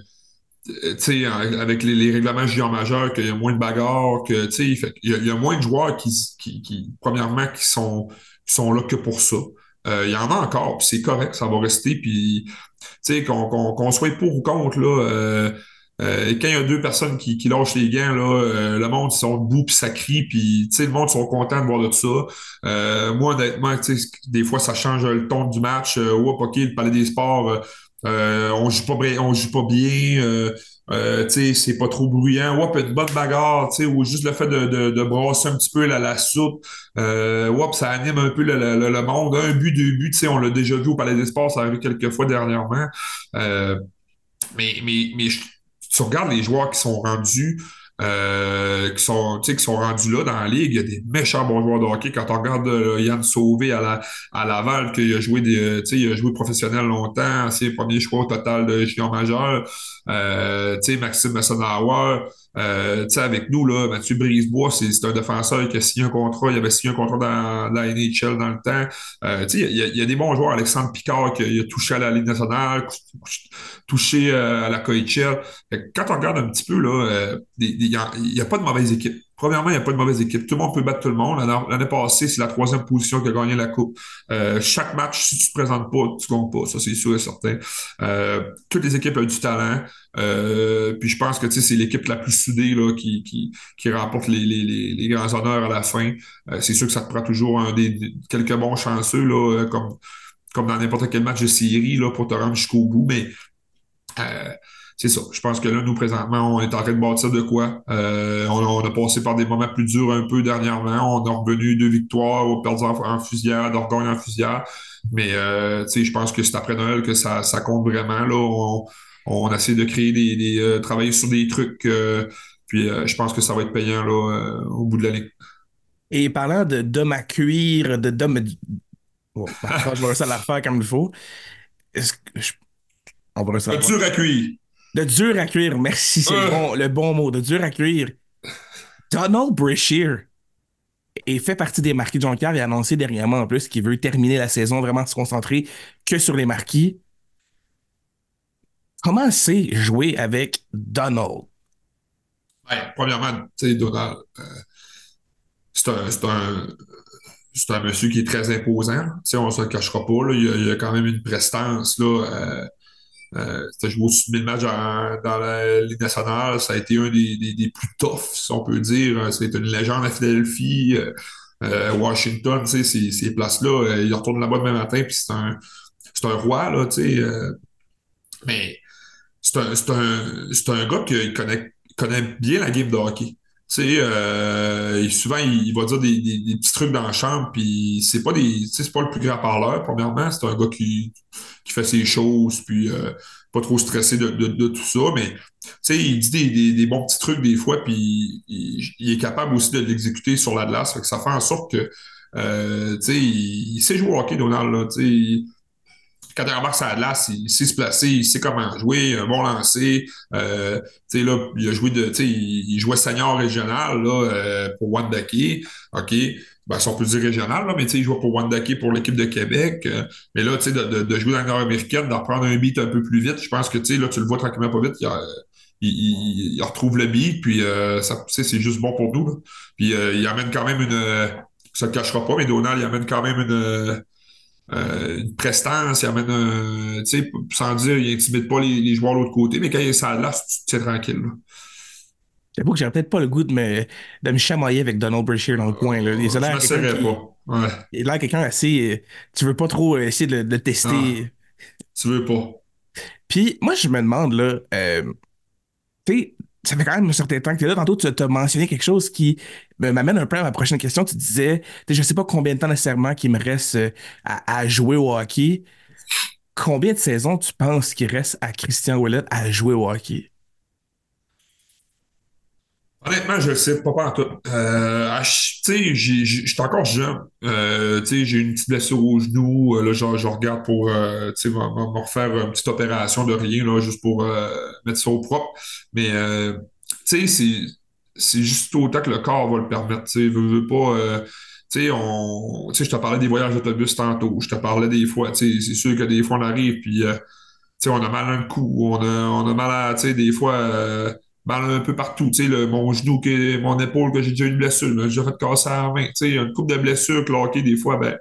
avec les, règlements juniors majeurs, qu'il y a moins de bagarres, que, il y, a moins de joueurs qui, qui, premièrement, qui sont, sont là que pour ça. Euh, il y en a encore, puis c'est correct, ça va rester, puis, qu'on soit pour ou contre, là, euh, euh, quand il y a deux personnes qui, lâchent les gants, là, euh, le monde, ils sont debout, puis ça crie, puis le monde sont contents de voir de ça. Euh, moi, honnêtement, des fois, ça change le ton du match. Euh, OK, le palais des sports, on joue pas on joue pas bien. C'est pas trop bruyant. Ouais, une bonne bagarre, ou juste le fait de, de, brasser un petit peu la, la soupe. Euh, ça anime un peu le, le, le monde. Un but, deux buts, on l'a déjà vu au Palais des Sports, ça arrivé quelques fois dernièrement. Mais, mais, mais tu regardes les joueurs qui sont rendus, euh, qui sont qui sont rendus là dans la ligue, il y a des méchants bons joueurs de hockey. Quand on regarde euh, Yann Sauvé à la à Laval, qu'il a joué des, euh, il a joué professionnel longtemps, c'est le premier choix total de junior majeur. Euh, Maxime Masonauer, euh, avec nous, là, Mathieu Brisebois, c'est un défenseur qui a signé un contrat, il avait signé un contrat dans, la NHL dans le temps. Euh, il y, a, y, a des bons joueurs, Alexandre Picard qui a touché à la Ligue nationale, touché à la KHL. Quand on regarde un petit peu, là, il n'y a, a, pas de mauvaise équipe. Premièrement, il n'y a pas de mauvaise équipe. Tout le monde peut battre tout le monde. L'année passée, c'est la troisième position qui a gagné la Coupe. Euh, chaque match, si tu ne te présentes pas, tu ne gagnes pas. Ça, c'est sûr et certain. Euh, toutes les équipes ont du talent. Euh, puis je pense que c'est l'équipe la plus soudée là, qui, qui, qui remporte les, les, les, grands honneurs à la fin. c'est sûr que ça te prend toujours un des, quelques bons chanceux, là, comme, comme dans n'importe quel match de série là, pour te rendre jusqu'au bout. Mais c'est ça. Je pense que là, nous, présentement, on est en train de bâtir de quoi. Euh, on, a passé par des moments plus durs un peu dernièrement. On a revenu deux victoires, on a perdu en, en fusillade, on en fusillade. Mais euh, je pense que c'est après Noël que ça, ça compte vraiment. Là, on, on essaie de créer des, des travailler sur des trucs. puis je pense que ça va être payant là, au bout de l'année. Et parlant de d'hommes à cuire, de d'hommes. Bon, ben, je vais ça la refaire comme il faut. Est-ce que je... On va dur à cuire. De dur à cuire, merci, c'est le, bon, le bon mot. De dur à cuire. Donald Brashear et fait partie des marquis de Jonquière et a annoncé dernièrement en plus qu'il veut terminer la saison vraiment se concentrer que sur les marquis. Comment c'est jouer avec Donald? Ouais, premièrement, tu sais, Donald, euh, c'est un, un, monsieur qui est très imposant. sais, on ne se le cachera pas. Là. Il, a, a, quand même une prestance. Là, euh, euh, joué au-dessus de 1000 matchs dans, la Ligue nationale. Ça a été un des, plus toughs, si on peut dire. C'est une légende à Philadelphie, euh, euh Washington, ces, ces places-là. Euh, il retourne là-bas demain matin, puis c'est un, roi, là, tu sais. Euh, mais c'est un gars qui connaît, connaît bien la game de hockey. Tu sais, euh, souvent, il, va dire des, des, petits trucs dans la chambre, puis c'est pas des, c'est pas le plus grand parleur, premièrement. C'est un gars qui, qui fait ses choses, puis euh, pas trop stressé de, de, tout ça, mais tu sais, il dit des, des, bons petits trucs des fois, puis il, est capable aussi de l'exécuter sur la glace. Fait que ça fait en sorte que, euh, tu sais, il, sait jouer au hockey, Donald, là, tu sais quand il remarque sa il sait se placer, il sait comment jouer, un bon lancer. Euh, là, il a joué de, il, il jouait senior régional là, euh, pour Wandake. OK? Ben, si on peut dire régional, là, mais il jouait pour Wandake pour l'équipe de Québec. Euh, mais là, de, de, de jouer dans la nord-américaine, d'en prendre un beat un peu plus vite, je pense que là, tu le vois tranquillement pas vite. Il, retrouve le beat, puis ça, c'est juste bon pour nous. Puis il amène quand même une. ça ne cachera pas, mais Donald, il amène quand même une euh, une prestance, il amène un. Tu sais, sans dire, il intimide pas les, joueurs de l'autre côté, mais quand il est ça là, tu tranquille. J'avoue que j'aurais peut-être pas le goût de me, de me chamailler avec Donald Brashear dans le coin. Là. Il a l'air pas. Ouais. Il a l'air quelqu'un assez. Euh, tu veux pas trop essayer de le tester. Ah, tu veux pas. Puis moi, je me demande, là, euh, tu sais, ça fait quand même un certain temps que tu es là. Tantôt, tu as mentionné quelque chose qui m'amène un peu à ma prochaine question. Tu disais, je sais pas combien de temps nécessairement qu'il me reste euh, à, jouer au hockey. Combien de saisons tu penses qu'il reste à Christian Ouellet à jouer au hockey? Honnêtement, je ne sais pas, pas en tout. Euh, je suis encore jeune. Euh, j'ai une petite blessure au genou. Euh, je, regarde pour euh, me refaire une petite opération de rien, là, juste pour euh, mettre ça au propre. Mais c'est c'est juste autant que le corps va le permettre. Tu pas. tu sais, on, je te parlais des voyages d'autobus tantôt. Je te parlais des fois. C'est sûr que des fois on arrive, puis on a mal un coup. On a, on a mal à, des fois un peu partout. Tu sais, le, mon genou, que, mon épaule, que j'ai déjà eu une blessure, j'ai déjà fait casser la main. Tu sais, une coupe de blessures, que des fois, ben,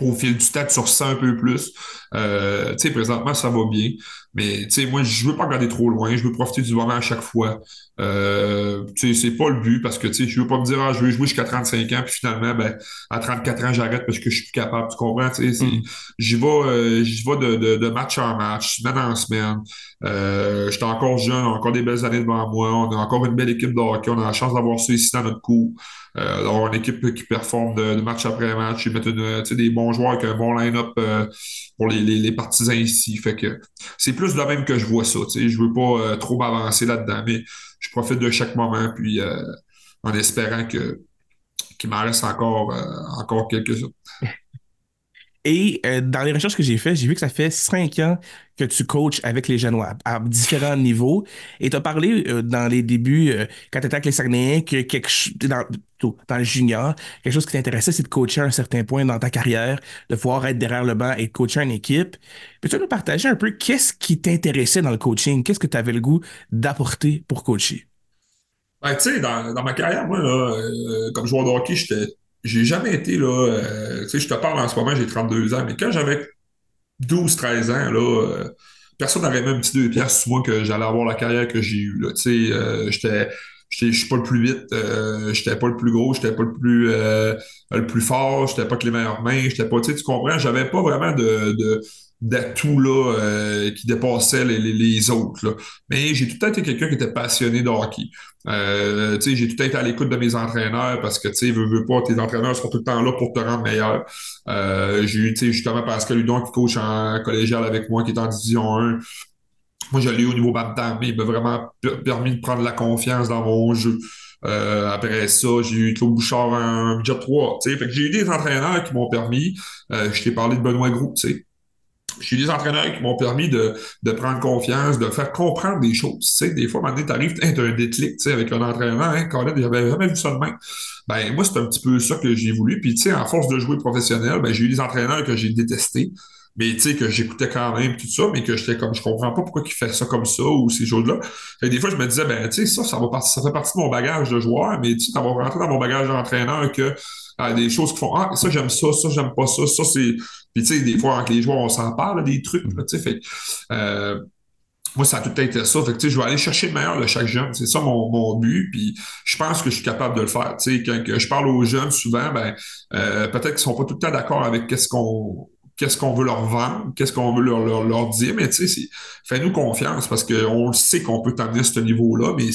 au fil du temps, tu ressens un peu plus. Euh, tu sais, présentement, ça va bien. Mais, tu sais, moi, je veux pas regarder trop loin. Je veux profiter du moment à chaque fois. Euh, tu sais, c'est pas le but parce que, tu sais, je veux pas me dire, ah, je veux jouer jusqu'à 35 ans, puis finalement, ben, à 34 ans, j'arrête parce que je suis plus capable. Tu comprends? Tu sais, mm. j'y vais, euh, j'y vais de, de, de, match en match, semaine en semaine. Euh, je suis encore jeune, encore des belles années devant moi. On a encore une belle équipe de hockey. On a la chance d'avoir ça ici dans notre cours. Euh, d'avoir une équipe qui performe de, match après match et mettre une, des bons joueurs avec un bon line-up euh, pour les, les, les, partisans ici. Fait que c'est plus de même que je vois ça. Je veux pas euh, trop m'avancer là-dedans, mais je profite de chaque moment puis euh, en espérant que qu'il m'en reste encore, encore quelques-uns. Et euh, dans les recherches que j'ai faites, j'ai vu que ça fait cinq ans que tu coaches avec les jeunes à, différents niveaux. Et tu as parlé euh, dans les débuts, euh, quand tu étais avec les Saguenayens, que quelque dans, dans le junior, quelque chose qui t'intéressait, c'est de coacher à un certain point dans ta carrière, de pouvoir être derrière le banc et de coacher une équipe. Peux-tu nous partager un peu qu'est-ce qui t'intéressait dans le coaching? Qu'est-ce que tu avais le goût d'apporter pour coacher? Ben, tu sais, dans, ma carrière, moi, comme joueur de hockey, j'étais j'ai jamais été là. Euh, tu sais, je te parle en ce moment, j'ai 32 ans, mais quand j'avais 12-13 ans, là, euh, personne n'avait même petit deux pièces sur moi que j'allais avoir la carrière que j'ai eue. Tu sais, euh, j'étais. Je suis pas le plus vite, euh, j'étais pas le plus gros, j'étais pas le plus le plus fort, j'étais pas que les meilleures mains, j'étais pas, tu comprends, j'avais pas vraiment de, de d'atouts là, euh, qui dépassaient les, les, autres. Là. Mais j'ai tout le temps été quelqu'un qui était passionné de hockey. Euh, j'ai tout le été à l'écoute de mes entraîneurs parce que, tu veux, veux pas, tes entraîneurs sont tout le temps là pour te rendre meilleur. Euh, j'ai eu, justement, Pascal Ludon qui coach en collégial avec moi, qui est en division 1. moi, je l'ai au niveau bantam, mais il m'a vraiment permis de prendre la confiance dans mon jeu. Après ça, j'ai eu Claude Bouchard un job 3. Fait que j'ai eu des entraîneurs qui m'ont permis. Je t'ai parlé de Benoît Gros, tu sais. J'ai des entraîneurs qui m'ont permis de, de, prendre confiance, de faire comprendre des choses. Tu sais, des fois, maintenant, t'arrives, t'as un déclic, tu sais, avec un entraîneur, hein, Colin, j'avais jamais vu ça de même. Ben, moi, c'est un petit peu ça que j'ai voulu. Puis, tu sais, en force de jouer professionnel, ben, j'ai eu des entraîneurs que j'ai détestés mais tu sais, que j'écoutais quand même tout ça, mais que j'étais comme, je comprends pas pourquoi il fait ça comme ça ou ces choses-là. Et des fois, je me disais, ben, tu sais, ça, ça, va ça fait partie de mon bagage de joueur, mais tu sais, ça va rentrer dans mon bagage d'entraîneur que euh, des choses qui font, ah, ça, j'aime ça, ça, j'aime pas ça, ça, c'est. Puis, tu sais, des fois, avec les joueurs, on s'en parle, des trucs, tu sais, fait euh, moi, ça a tout été ça. Fait que, je vais aller chercher le meilleur de chaque jeune. C'est ça mon, mon, but. Puis je pense que je suis capable de le faire. sais quand je parle aux jeunes, souvent, ben, euh, peut-être qu'ils sont pas tout le temps d'accord avec qu'est-ce qu'on qu'est-ce qu'on veut leur vendre, qu'est-ce qu'on veut leur, leur, leur, dire, mais tu sais, fais-nous confiance parce qu'on sait qu'on peut t'amener à ce niveau-là, mais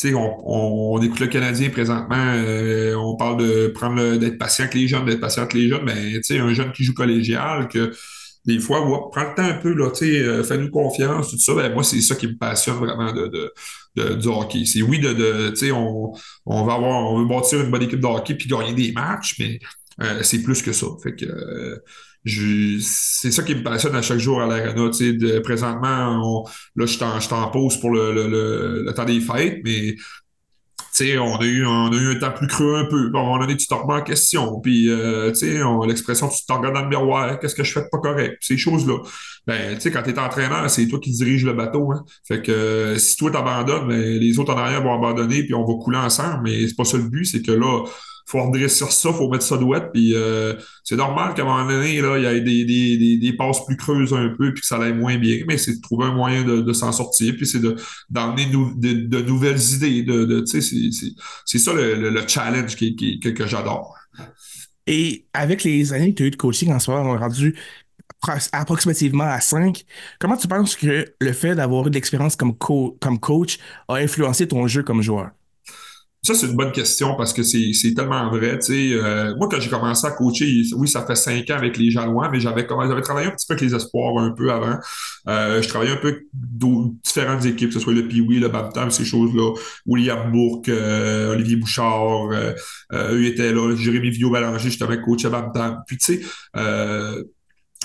tu on, on, écoute le Canadien présentement, euh, on parle de prendre d'être patient avec les jeunes, d'être patient avec les jeunes, mais tu sais, un jeune qui joue collégial, que des fois, prends le temps un peu, là, euh, fais-nous confiance, tout ça, ben moi, c'est ça qui me passionne vraiment de, de, du hockey. C'est oui, de, de on, on va avoir, on veut bâtir une bonne équipe de hockey puis gagner des matchs, mais euh, c'est plus que ça. Fait que c'est ça qui me passionne à chaque jour à l'Arena. Présentement, là, je t'en pose pour le, temps des fêtes, mais on a, eu, on a eu un temps plus creux un peu. On a des tu te remets en question. Puis, euh, l'expression tu te regardes dans le miroir, qu'est-ce que je fais de pas correct? Ces choses-là. Ben, quand tu es entraîneur, c'est toi qui dirige le bateau. Hein? Fait que euh, si toi t'abandonnes, ben, les autres en arrière vont abandonner, puis on va couler ensemble. Mais c'est pas ça le but, c'est que là, faut redresser ça, faut mettre ça douette, puis euh, c'est normal qu'à un moment donné, il y ait des, des, des, passes plus creuses un peu, puis que ça aille moins bien, mais c'est de trouver un moyen de, de s'en sortir, puis c'est d'emmener de, de, nouvelles idées, de, de c'est ça le, le, challenge qui, que, que j'adore. Et avec les années que tu as eu de coaching en soir, on est rendu approximativement à 5. Comment tu penses que le fait d'avoir eu de l'expérience comme, comme coach a influencé ton jeu comme joueur? Ça, c'est une bonne question parce que c'est tellement vrai. Euh, moi, quand j'ai commencé à coacher, oui, ça fait cinq ans avec les Jalois, mais j'avais j'avais travaillé un petit peu avec les Espoirs un peu avant. Euh, je travaillais un peu avec différentes équipes, que ce soit le Piwi, le Bantam, ces choses-là. William Bourque, euh, Olivier Bouchard, euh, eux étaient là. Jérémy Villot-Ballanger, justement, coach à Bantam. Puis, tu sais,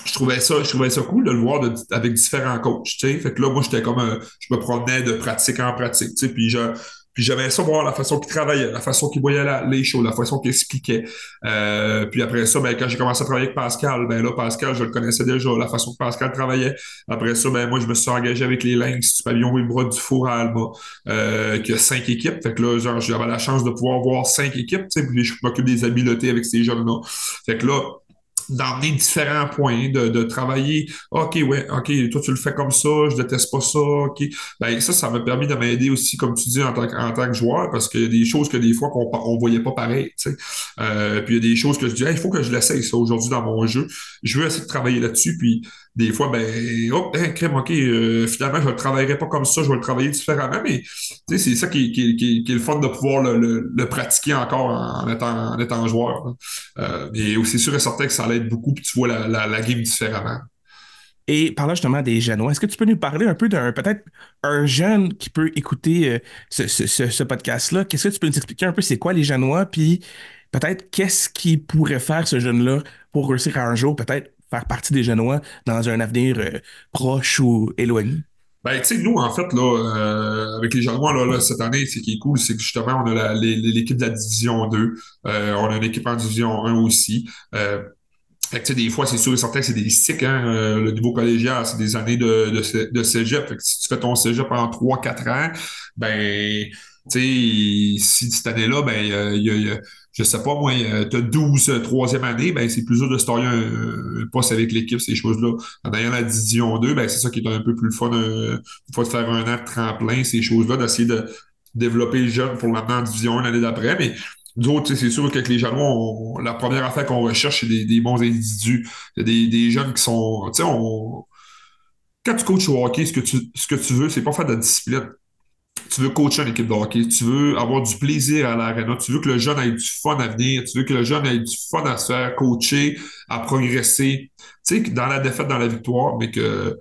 je trouvais ça, je trouvais ça cool de le voir avec différents coachs, tu sais. Fait que là, moi, j'étais comme, je me promenais de pratique en pratique, tu sais. Puis, je, puis j'avais ça voir la façon qu'il travaillait, la façon qu'il voyait les choses, la façon qu'il expliquait. Euh, puis après ça, ben, quand j'ai commencé à travailler avec Pascal, ben là, Pascal, je le connaissais déjà, la façon que Pascal travaillait. Après ça, ben moi, je me suis engagé avec les Lynx du pavillon bras du Four à Alma, euh, qui a cinq équipes. Fait que là, genre, j'avais la chance de pouvoir voir cinq équipes, puis je m'occupe des habiletés avec ces jeunes-là. Fait que là, d'emmener différents points, de, de travailler. OK, ouais, OK, toi, tu le fais comme ça, je déteste pas ça, OK. Ben, ça, ça m'a permis de m'aider aussi, comme tu dis, en tant, en tant que joueur, parce qu'il y a des choses que des fois qu'on on voyait pas pareil, tu sais. Euh, puis il y a des choses que je dis, il faut que je l'essaye, ça, aujourd'hui, dans mon jeu. Je veux essayer de travailler là-dessus, puis des fois, ben, hop, hein, crème, OK, euh, finalement, je ne le travaillerai pas comme ça, je vais le travailler différemment, mais c'est ça qui, qui, qui, est le fun de pouvoir le, le, pratiquer encore en, étant, en étant joueur. Euh, mais aussi sûr et certain que ça l'aide beaucoup, puis tu vois la, la, game différemment. Et parlant justement des jeunes, est-ce que tu peux nous parler un peu d'un peut-être un jeune qui peut écouter euh, ce, ce, ce, podcast-là? Qu'est-ce que tu peux nous expliquer un peu c'est quoi les Genois, puis peut-être qu'est-ce qu'il pourrait faire ce jeune-là pour réussir un jour peut-être faire partie des Genois dans un avenir euh, proche ou éloigné? Ben, tu sais, nous, en fait, là, euh, avec les Genois, là, là, cette année, ce qui est cool, c'est que justement, on a l'équipe de la Division 2. Euh, on a une équipe en Division 1 aussi. Fait que, des fois, c'est sûr et certain que c'est des cycles. Hein, le niveau collégial, c'est des années de, de, cégep. Que si tu fais ton cégep pendant 3-4 ans, ben, tu sais, si cette année-là, ben, il y a je sais pas, moi, tu as 12 troisième année, ben, c'est plus dur de se un, un, poste avec l'équipe, ces choses-là. En ayant la division 2, ben, c'est ça qui est un peu plus fun, une fois de faire un an de tremplin, ces choses-là, d'essayer de développer le jeune pour l'amener en division 1 l'année d'après. Mais d'autres, c'est sûr qu'avec les jeunes, la première affaire qu'on recherche, c'est des, bons individus. Des, des jeunes qui sont. Tu sais, on. Quand tu coaches au hockey, ce que tu, ce que tu veux, c'est pas faire de la discipline tu veux coacher une équipe de hockey, tu veux avoir du plaisir à l'arena, tu veux que le jeune ait du fun à venir, tu veux que le jeune ait du fun à se faire coacher, à progresser, tu sais, dans la défaite, dans la victoire, mais que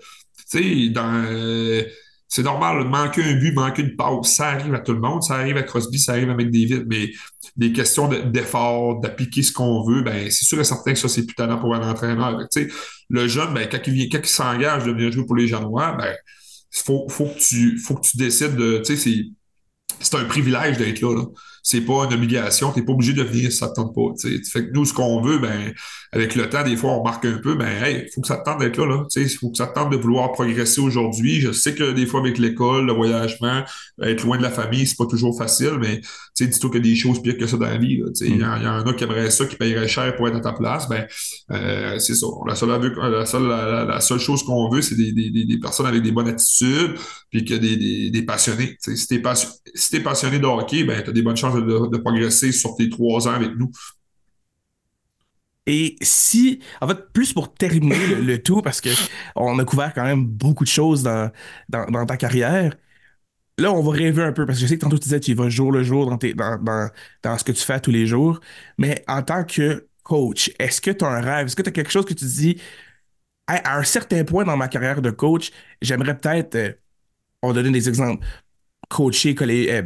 Tu sais, euh, c'est normal, manquer un but, manquer une passe, ça arrive à tout le monde, ça arrive à Crosby, ça arrive à McDavid, mais des questions de- d'effort, d'appliquer ce qu'on veut, ben c'est sûr et certain que ça, c'est plus talent pour un entraîneur. Fait que, Tu sais, le jeune, ben, quand il quand il s'engage de venir jouer pour les Janois, ben, faut, faut que tu, faut que tu décides de, tu sais, c'est, c'est un privilège d'être là, là. C'est pas une obligation. T'es pas obligé de venir si ça te tente pas. tu sais. Fait que nous, ce qu'on veut, ben, avec le temps, des fois, on marque un peu, ben, hey, faut que ça te tente d'être là, là. Faut que ça te tente de vouloir progresser aujourd'hui. Je sais que des fois, avec l'école, le voyagement, être loin de la famille, c'est pas toujours facile, mais, tu sais, dis-toi qu'il y a des choses pires que ça dans la vie, sais, il y, en il y en a qui aimeraient ça, qui paieraient cher pour être à ta place. Ben, euh, c'est ça. La seule, la seule, la, seule chose qu'on veut, c'est des, des, des des personnes avec des bonnes attitudes, puis que des, des, des passionnés. Si t'es passion- si t'es passionné de hockey, ben, t'as des bonnes chances de, progresser sur tes trois ans avec nous. Et si, en fait, plus pour terminer le, tout, parce que on a couvert quand même beaucoup de choses dans, dans, ta carrière, là, on va rêver un peu, parce que je sais que tantôt tu disais tu y vas jour le jour dans, tes, dans, dans, ce que tu fais tous les jours, mais en tant que coach, est-ce que tu as un rêve? Est-ce que tu as quelque chose que tu dis, à un certain point dans ma carrière de coach, j'aimerais peut-être, euh, on va donner des exemples, coacher collé- euh,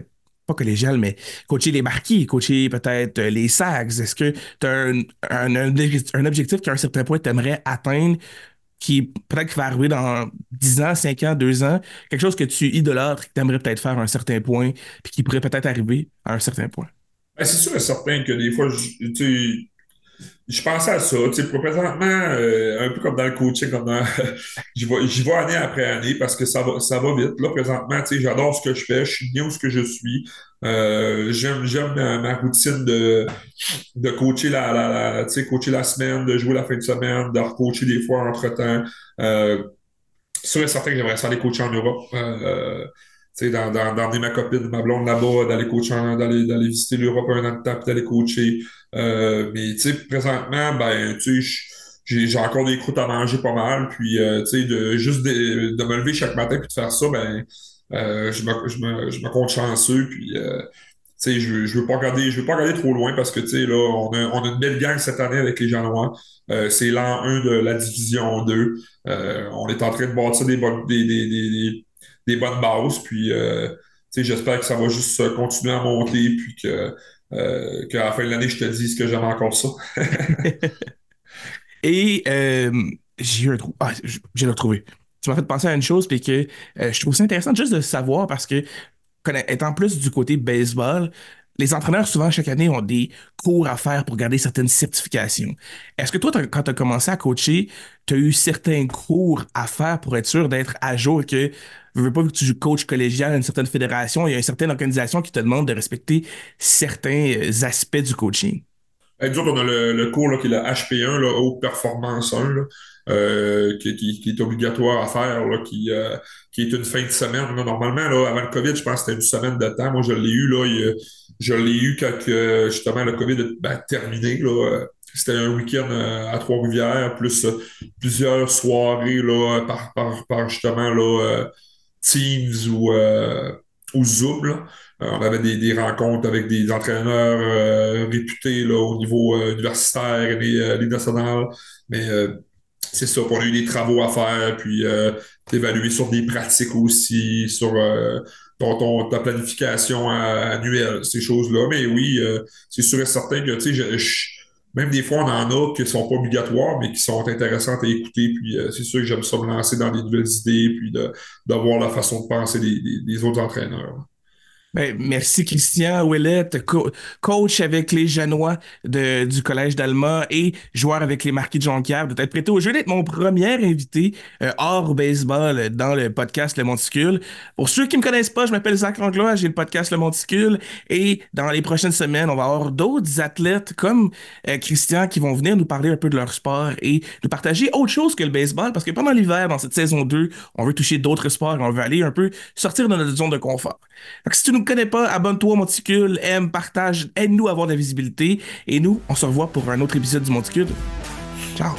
pas collégial, mais coacher les marquis, coacher peut-être euh, les SAGs. Est-ce que tu as un, un, un objectif qu'à un certain point tu aimerais atteindre, qui peut-être va arriver dans 10 ans, 5 ans, 2 ans, quelque chose que tu idolâtres, que tu aimerais peut-être faire à un certain point, puis qui pourrait peut-être arriver à un certain point? Ben, c'est sûr et certain que des fois, je, je pensais à ça. Tu sais, présentement, euh, un peu comme dans le coaching, comme j'y vais, année après année parce que ça va, ça va vite. Là, présentement, tu sais, j'adore ce que je fais, je suis bien où ce que je suis. Euh, j'aime, j'aime ma, routine de, de coacher la, tu sais, coacher la semaine, de jouer la fin de semaine, de recoacher des fois entre-temps. Euh, sûr et certain que j'aimerais ça aller coacher en Europe. Euh, dans- dans- d'emmener ma copine, ma blonde là-bas, d'aller coacher, d'aller, d'aller visiter l'Europe un an de temps, d'aller coacher. Euh, mais tu sais, présentement, ben, tu sais, j'ai, encore des croûtes à manger pas mal. Puis, euh, tu sais, de juste de, de me lever chaque matin puis de faire ça, ben, euh, je me, je me, je me compte chanceux. Puis, je, je veux pas regarder, je veux pas regarder trop loin parce que, tu là, on a, on a une belle gang cette année avec les Janois. C'est l'an 1 de la division 2. Euh, on est en train de bâtir des, des, des, des- bonnes bases. Puis, euh, j'espère que ça va juste euh, continuer à monter. Puis que, euh, la fin de l'année, je te dise que j'aime encore ça. Et euh, j'ai eu un trou. Ah, j'ai retrouvé. Tu m'as fait penser à une chose, puis que je trouve ça intéressant juste de savoir parce que, étant plus du côté baseball, les entraîneurs, souvent, chaque année, ont des cours à faire pour garder certaines certifications. Est-ce que toi, quand tu as commencé à coacher, tu as eu certains cours à faire pour être sûr d'être à jour et que, je veux pas que tu coaches collégial à une certaine fédération, il y a une certaine organisation qui te demande de respecter certains euh, aspects du coaching? Nous autres, on a le, cours là, qui est le HP1, là, Haute Performance 1, là, euh, qui, est obligatoire à faire, qui, euh, qui est une fin de semaine. Normalement, là, avant le COVID, je pense que c'était une semaine de temps. Moi, je l'ai eu, là, je l'ai eu quand que, justement le COVID a ben, terminé. Là, Euh, c'était un week-end euh, à Trois-Rivières, plus euh, plusieurs soirées là, par, par, par justement là, euh, Teams ou, euh, ou Zoom. là. Euh, on avait des, des rencontres avec des entraîneurs euh, réputés là, au niveau euh, universitaire et euh, nationale. Mais euh, c'est ça, on a eu des travaux à faire, puis d'évaluer sur des pratiques aussi, sur euh, ton, ton- ta planification annuelle, ces choses-là. Mais oui, euh, c'est sûr et certain que, tu sais, même des fois, on en a qui sont pas obligatoires, mais qui sont intéressantes à écouter. Puis euh, c'est sûr que j'aime ça me lancer dans des nouvelles idées, puis d'avoir la façon de penser des, des- des autres entraîneurs. Ben, merci Christian Ouellette, co- coach avec les Genois de- du Collège d'Alma et joueur avec les Marquis de Jonquière, de t'être prêté au jeu d'être mon premier invité euh, hors baseball dans le podcast Le Monticule. Pour ceux qui me connaissent pas, je m'appelle Zach Langlois, j'ai le podcast Le Monticule et dans les prochaines semaines, on va avoir d'autres athlètes comme euh, Christian qui vont venir nous parler un peu de leur sport et nous partager autre chose que le baseball parce que pendant l'hiver, dans cette saison 2, on veut toucher d'autres sports et on veut aller un peu sortir de notre zone de confort. Si tu ne nous connais pas, abonne-toi au Monticule, aime, partage, aide-nous à avoir de la visibilité. Et nous, on se revoit pour un autre épisode du Monticule. Ciao!